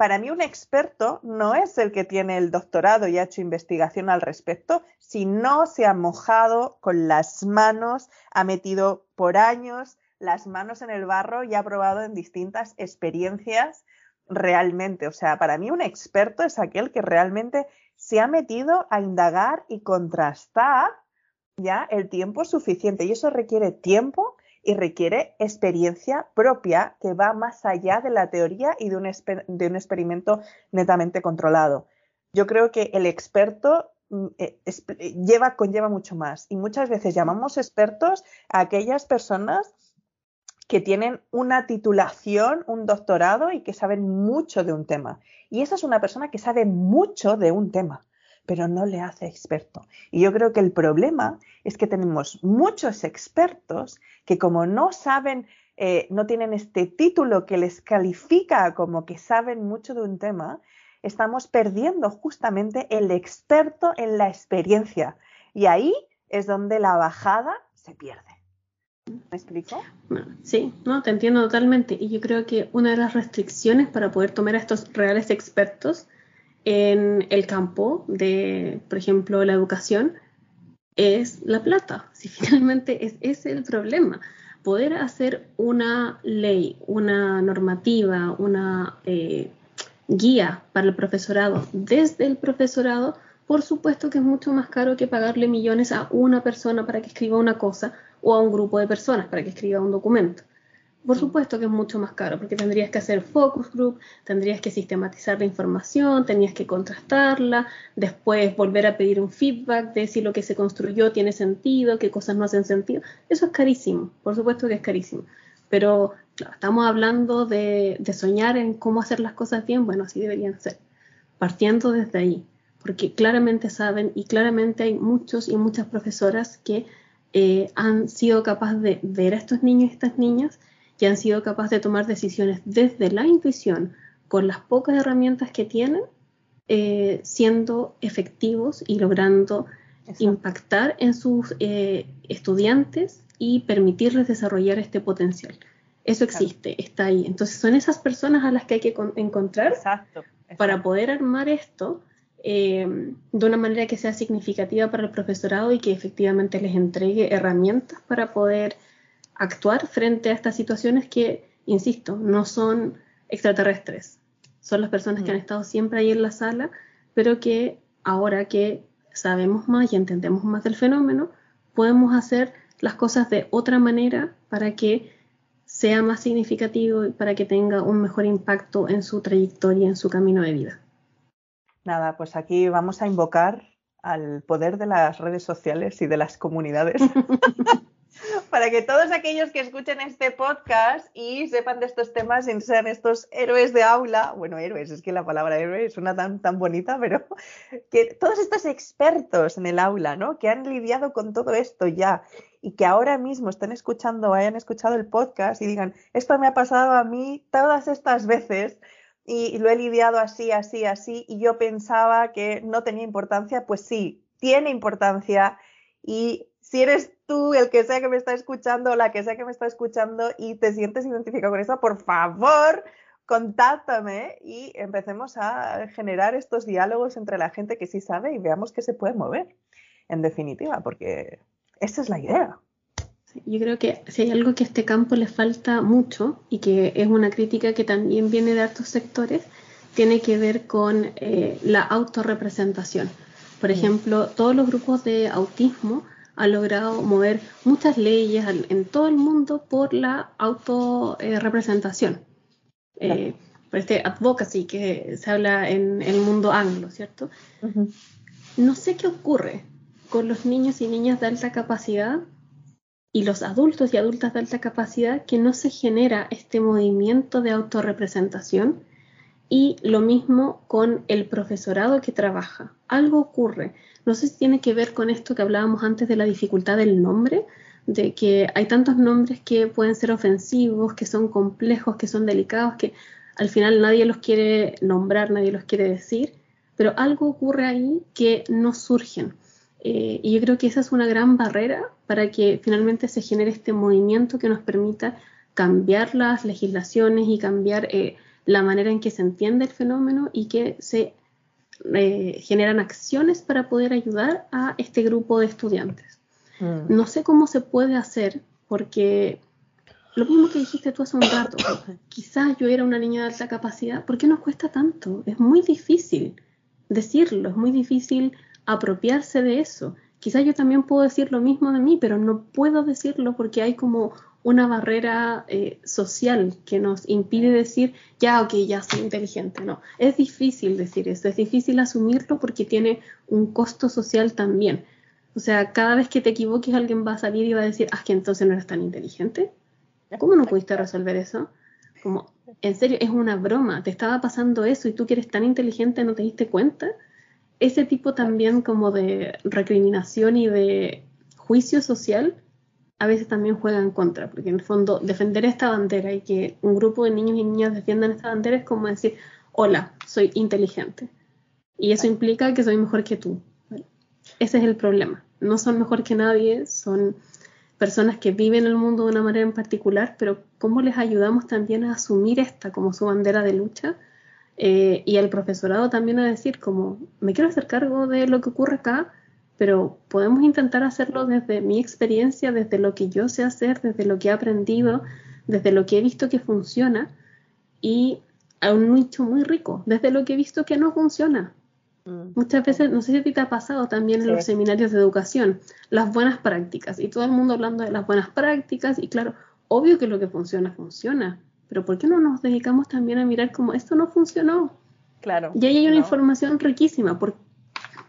para mí un experto no es el que tiene el doctorado y ha hecho investigación al respecto, si no se ha mojado con las manos, ha metido por años las manos en el barro y ha probado en distintas experiencias realmente. O sea, para mí un experto es aquel que realmente se ha metido a indagar y contrastar ya el tiempo suficiente. Y eso requiere tiempo y requiere experiencia propia que va más allá de la teoría y de un, de un experimento netamente controlado. Yo creo que el experto mm, eh, eh, lleva, conlleva mucho más y muchas veces llamamos expertos a aquellas personas que tienen una titulación, un doctorado y que saben mucho de un tema. Y esa es una persona que sabe mucho de un tema pero no le hace experto. Y yo creo que el problema es que tenemos muchos expertos que como no saben, eh, no tienen este título que les califica como que saben mucho de un tema, estamos perdiendo justamente el experto en la experiencia. Y ahí es donde la bajada se pierde. ¿Me explico? Sí, no, te entiendo totalmente. Y yo creo que una de las restricciones para poder tomar a estos reales expertos en el campo de, por ejemplo, la educación, es la plata. Si finalmente es el problema. Poder hacer una ley, una normativa, una eh, guía para el profesorado desde el profesorado, por supuesto que es mucho más caro que pagarle millones a una persona para que escriba una cosa o a un grupo de personas para que escriba un documento. Por supuesto que es mucho más caro, porque tendrías que hacer focus group, tendrías que sistematizar la información, tenías que contrastarla, después volver a pedir un feedback de si lo que se construyó tiene sentido, qué cosas no hacen sentido. Eso es carísimo, por supuesto que es carísimo. Pero estamos hablando de, soñar en cómo hacer las cosas bien, bueno, así deberían ser, partiendo desde ahí, porque claramente saben y claramente hay muchos y muchas profesoras que eh, han sido capaces de ver a estos niños y estas niñas que han sido capaces de tomar decisiones desde la intuición, con las pocas herramientas que tienen, eh, siendo efectivos y logrando impactar en sus eh, estudiantes y permitirles desarrollar este potencial. Eso existe, está ahí. Entonces son esas personas a las que hay que encontrar para poder armar esto eh, de una manera que sea significativa para el profesorado y que efectivamente les entregue herramientas para poder actuar frente a estas situaciones que, insisto, no son extraterrestres. Son las personas que han mm. estado siempre ahí en la sala, pero que ahora que sabemos más y entendemos más del fenómeno, podemos hacer las cosas de otra manera para que sea más significativo y para que tenga un mejor impacto en su trayectoria, en su camino de vida. Nada, pues aquí vamos a invocar al poder de las redes sociales y de las comunidades para que todos aquellos que escuchen este podcast y sepan de estos temas y sean estos héroes de aula, bueno, héroes, es que la palabra héroe es una tan, tan bonita, pero que todos estos expertos en el aula, ¿no? Que han lidiado con todo esto ya y que ahora mismo están escuchando, hayan escuchado el podcast y digan, esto me ha pasado a mí todas estas veces y lo he lidiado así, así, así, y yo pensaba que no tenía importancia, pues sí, tiene importancia y si eres tú, el que sea que me está escuchando, la que sea que me está escuchando y te sientes identificado con eso, por favor, contáctame y empecemos a generar estos diálogos entre la gente que sí sabe y veamos que se puede mover, en definitiva, porque esa es la idea. Yo creo que si hay algo que a este campo le falta mucho y que es una crítica que también viene de otros sectores, tiene que ver con eh, la autorrepresentación. Por mm. ejemplo, todos los grupos de autismo ha logrado mover muchas leyes en todo el mundo por la autorrepresentación. Eh, por este advocacy que se habla en el mundo anglo, ¿cierto? No sé qué ocurre con los niños y niñas de alta capacidad y los adultos y adultas de alta capacidad que no se genera este movimiento de autorrepresentación y lo mismo con el profesorado que trabaja. Algo ocurre. No sé si tiene que ver con esto que hablábamos antes de la dificultad del nombre, de que hay tantos nombres que pueden ser ofensivos, que son complejos, que son delicados, que al final nadie los quiere nombrar, nadie los quiere decir, pero algo ocurre ahí que no surgen. Eh, y yo creo que esa es una gran barrera para que finalmente se genere este movimiento que nos permita cambiar las legislaciones y cambiar eh, la manera en que se entiende el fenómeno y que se eh, generan acciones para poder ayudar a este grupo de estudiantes. Mm. No sé cómo se puede hacer porque lo mismo que dijiste tú hace un rato, quizás yo era una niña de alta capacidad, ¿por qué nos cuesta tanto? Es muy difícil decirlo, es muy difícil apropiarse de eso. Quizás yo también puedo decir lo mismo de mí, pero no puedo decirlo porque hay como una barrera eh, social que nos impide decir, ya, ok, ya soy inteligente. No, es difícil decir eso, es difícil asumirlo porque tiene un costo social también. O sea, cada vez que te equivoques alguien va a salir y va a decir, ah, que entonces no eres tan inteligente. ¿Cómo no pudiste resolver eso? Como, en serio, es una broma, te estaba pasando eso y tú que eres tan inteligente no te diste cuenta. Ese tipo también como de recriminación y de juicio social a veces también juega en contra, porque en el fondo defender esta bandera y que un grupo de niños y niñas defiendan esta bandera es como decir, hola, soy inteligente. Y eso implica que soy mejor que tú. ese es el problema. No son mejor que nadie, son personas que viven el mundo de una manera en particular, pero cómo les ayudamos también a asumir esta como su bandera de lucha eh, y al profesorado también a decir como, me quiero hacer cargo de lo que ocurre acá, pero podemos intentar hacerlo desde mi experiencia, desde lo que yo sé hacer, desde lo que he aprendido, desde lo que he visto que funciona y a un nicho muy rico, desde lo que he visto que no funciona, Mm. Muchas veces, no sé si a ti te ha pasado también en los seminarios de educación, las buenas prácticas, y todo el mundo hablando de las buenas prácticas, y claro, obvio que lo que funciona, funciona, pero ¿por qué no nos dedicamos también a mirar cómo esto no funcionó? Claro. Y ahí hay una información riquísima. ¿Por,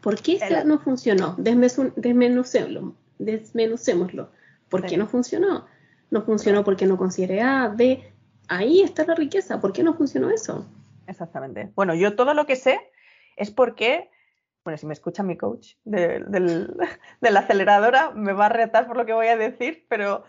¿por qué esto no funcionó? Desmenucémoslo. desmenucémoslo. ¿Por qué no funcionó? No funcionó porque no consideré A, B. Ahí está la riqueza. ¿Por qué no funcionó eso? Exactamente. Bueno, yo todo lo que sé es porque, bueno, si me escucha mi coach de, la aceleradora, me va a retar por lo que voy a decir, pero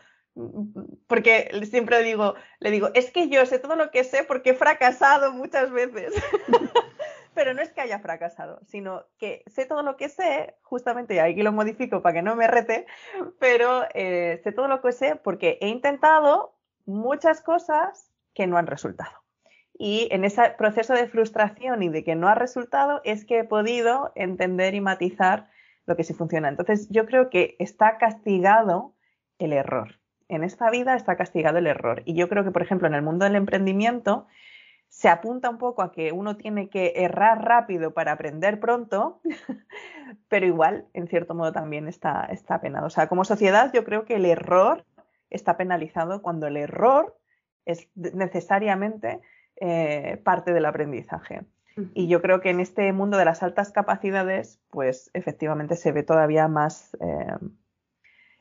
porque siempre digo, le digo, es que yo sé todo lo que sé porque he fracasado muchas veces. pero no es que haya fracasado, sino que sé todo lo que sé, justamente, y aquí lo modifico para que no me rete, pero eh, sé todo lo que sé porque he intentado muchas cosas que no han resultado. Y en ese proceso de frustración y de que no ha resultado es que he podido entender y matizar lo que sí funciona. Entonces yo creo que está castigado el error. En esta vida está castigado el error. Y yo creo que, por ejemplo, en el mundo del emprendimiento se apunta un poco a que uno tiene que errar rápido para aprender pronto, pero igual, en cierto modo, también está, está penado. O sea, como sociedad yo creo que el error está penalizado cuando el error es necesariamente eh, parte del aprendizaje. Y yo creo que en este mundo de las altas capacidades, pues efectivamente se ve todavía más, eh,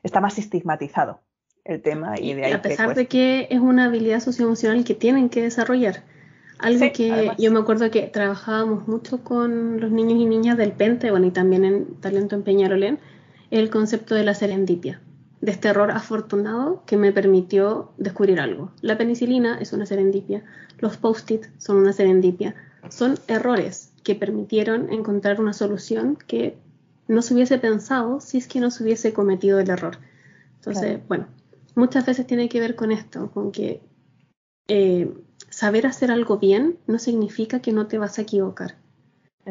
está más estigmatizado el tema. Y, de ahí a pesar de que es una habilidad socioemocional que tienen que desarrollar. Algo que yo me acuerdo que trabajábamos mucho con los niños y niñas del Pente, bueno, y también en Talento en Peñarolén, el concepto de la serendipia de este error afortunado que me permitió descubrir algo. La penicilina es una serendipia, los post-it son una serendipia, son errores que permitieron encontrar una solución que no se hubiese pensado si es que no se hubiese cometido el error. Entonces, bueno, muchas veces tiene que ver con esto, con que eh, saber hacer algo bien no significa que no te vas a equivocar.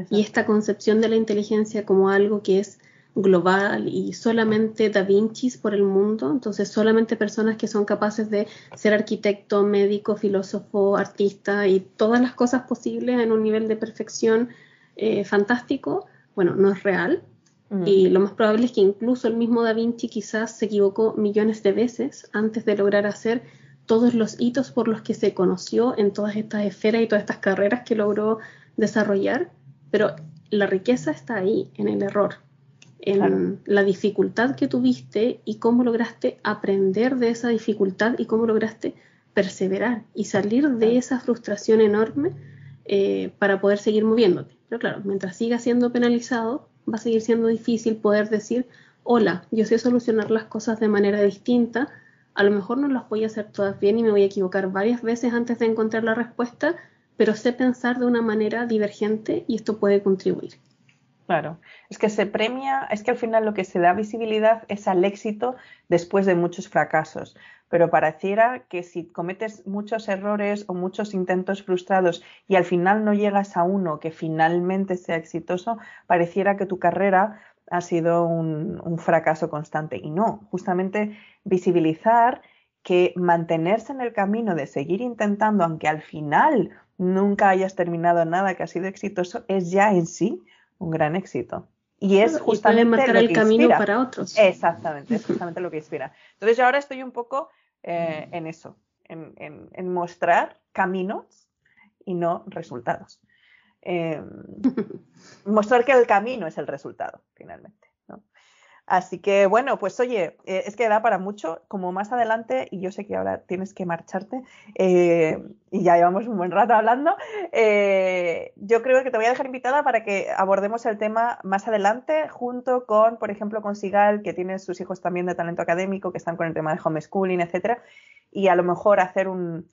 Y esta concepción de la inteligencia como algo que es global y solamente Da Vinci por el mundo, entonces solamente personas que son capaces de ser arquitecto, médico, filósofo, artista y todas las cosas posibles en un nivel de perfección eh, fantástico, bueno, no es real. Mm. Y lo más probable es que incluso el mismo Da Vinci quizás se equivocó millones de veces antes de lograr hacer todos los hitos por los que se conoció en todas estas esferas y todas estas carreras que logró desarrollar, pero la riqueza está ahí, en el error en la dificultad que tuviste y cómo lograste aprender de esa dificultad y cómo lograste perseverar y salir de esa frustración enorme eh, para poder seguir moviéndote. Pero claro, mientras sigas siendo penalizado, va a seguir siendo difícil poder decir, hola, yo sé solucionar las cosas de manera distinta, a lo mejor no las voy a hacer todas bien y me voy a equivocar varias veces antes de encontrar la respuesta, pero sé pensar de una manera divergente y esto puede contribuir. Claro, es que se premia, es que al final lo que se da visibilidad es al éxito después de muchos fracasos, pero pareciera que si cometes muchos errores o muchos intentos frustrados y al final no llegas a uno que finalmente sea exitoso, pareciera que tu carrera ha sido un, fracaso constante. Y no, justamente visibilizar que mantenerse en el camino de seguir intentando, aunque al final nunca hayas terminado nada que ha sido exitoso, es ya en sí un gran éxito. Y es justamente marcar el camino para otros. Exactamente, es justamente lo que inspira. Entonces yo ahora estoy un poco eh, en eso, en, mostrar caminos y no resultados. Em, mostrar que el camino es el resultado, finalmente. Así que bueno, pues oye, eh, es que da para mucho, como más adelante, y yo sé que ahora tienes que marcharte, eh, y ya llevamos un buen rato hablando, eh, yo creo que te voy a dejar invitada para que abordemos el tema más adelante, junto con, por ejemplo, con Sigal, que tiene sus hijos también de talento académico, que están con el tema de homeschooling, etcétera, y a lo mejor hacer un,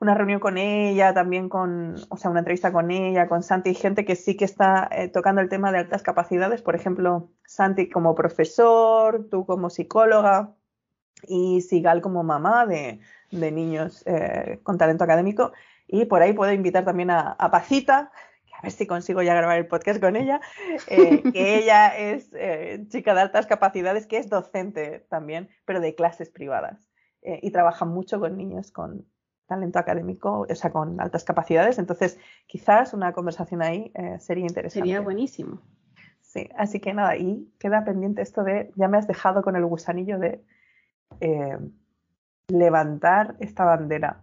una reunión con ella, también con, o sea, una entrevista con ella, con Santi, y gente que sí que está eh, tocando el tema de altas capacidades, por ejemplo, Santi como profesor, tú como psicóloga y Sigal como mamá de, niños eh, con talento académico. Y por ahí puedo invitar también a, Pacita, a ver si consigo ya grabar el podcast con ella, eh, que ella es chica de altas capacidades, que es docente también, pero de clases privadas. y trabaja mucho con niños con, talento académico, o sea, con altas capacidades. Entonces, quizás una conversación ahí eh, sería interesante. Sería buenísimo. Sí, así que nada, y queda pendiente esto de, ya me has dejado con el gusanillo de eh, levantar esta bandera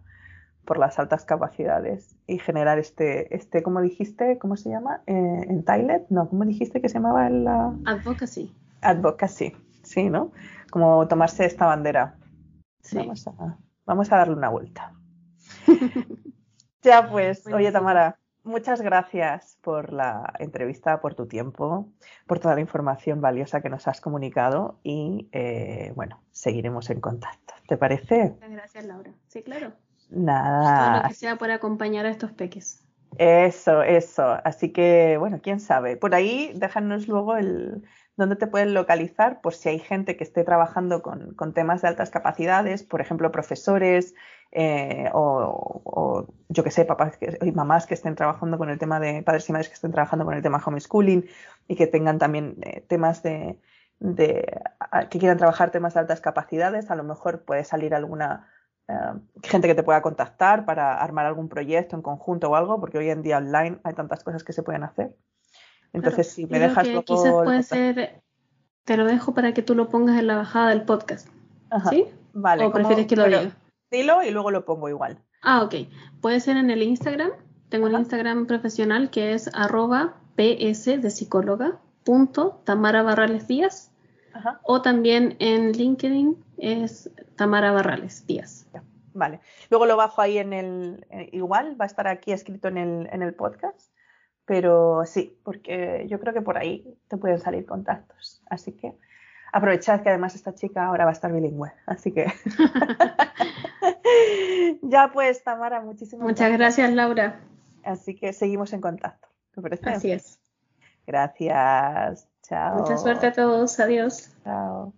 por las altas capacidades y generar este, este ¿cómo dijiste? ¿Cómo se llama? Eh, ¿En Thailand? No, ¿cómo dijiste que se llamaba? La... Advocacy. Advocacy, sí, ¿no? Como tomarse esta bandera. Sí. Vamos a, vamos a darle una vuelta. ya pues, oye Tamara, muchas gracias por la entrevista, por tu tiempo, por toda la información valiosa que nos has comunicado y eh, bueno, seguiremos en contacto. ¿Te parece? Muchas gracias, Laura. Sí, claro. Nada. Todo lo que sea por acompañar a estos peques. Eso, eso. Así que, bueno, quién sabe. Por ahí, déjanos luego el dónde te pueden localizar por si hay gente que esté trabajando con, con temas de altas capacidades, por ejemplo, profesores, eh, o, yo que sé, papás y mamás que estén trabajando con el tema de padres y madres que estén trabajando con el tema homeschooling y que tengan también eh, temas de, que quieran trabajar temas de altas capacidades, a lo mejor puede salir alguna eh, gente que te pueda contactar para armar algún proyecto en conjunto o algo, porque hoy en día online hay tantas cosas que se pueden hacer. Entonces, si me dejas que Quizás puede ser, te lo dejo para que tú lo pongas en la bajada del podcast. ¿Sí? Vale. ¿O prefieres que lo diga? Y luego lo pongo igual. Ah, ok. Puede ser en el Instagram. Tengo un Instagram profesional que es arroba ps de psicóloga punto Tamara Barrales Díaz. O también en LinkedIn es Tamara Barrales Díaz. Vale. Luego lo bajo ahí en el. Eh, igual va a estar aquí escrito en el, en el podcast. Pero sí, porque yo creo que por ahí te pueden salir contactos. Así que aprovechad que además esta chica ahora va a estar bilingüe. Así que. ya pues, Tamara, muchísimas Muchas gracias. Laura. Así que seguimos en contacto. ¿Te parece? Así es. Gracias. Chao. Mucha suerte a todos. Adiós. Chao.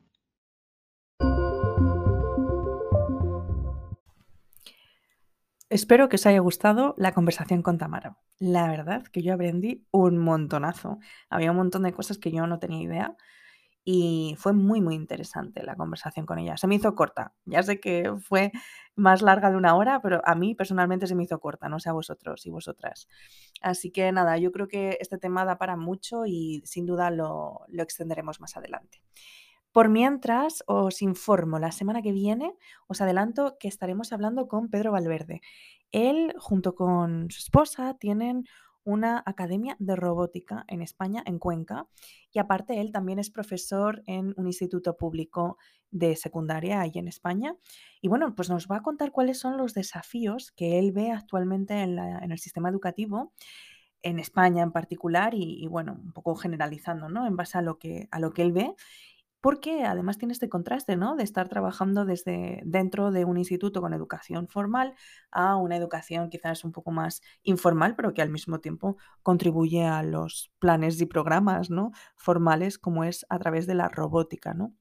Espero que os haya gustado la conversación con Tamara. La verdad que yo aprendí un montonazo. Había un montón de cosas que yo no tenía idea y fue muy, muy interesante la conversación con ella. Se me hizo corta. Ya sé que fue más larga de una hora, pero a mí personalmente se me hizo corta, no sé a vosotros y vosotras. Así que nada, yo creo que este tema da para mucho y sin duda lo, lo extenderemos más adelante. Por mientras, os informo, la semana que viene os adelanto que estaremos hablando con Pedro Valverde. Él, junto con su esposa, tienen una academia de robótica en España, en Cuenca, y aparte él también es profesor en un instituto público de secundaria ahí en España. Y bueno, pues nos va a contar cuáles son los desafíos que él ve actualmente en, el sistema educativo en España en particular y, y, bueno, un poco generalizando, ¿no? En base a lo que, a lo que él ve porque además tiene este contraste, ¿no? De estar trabajando desde dentro de un instituto con educación formal a una educación quizás un poco más informal, pero que al mismo tiempo contribuye a los planes y programas, ¿no? Formales como es a través de la robótica, ¿no?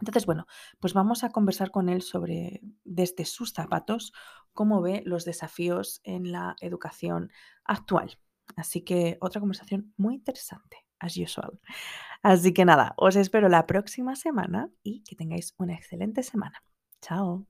Entonces, bueno, pues vamos a conversar con él sobre, desde sus zapatos, cómo ve los desafíos en la educación actual. Así que otra conversación muy interesante, as usual. Así que nada, os espero la próxima semana y que tengáis una excelente semana. Chao.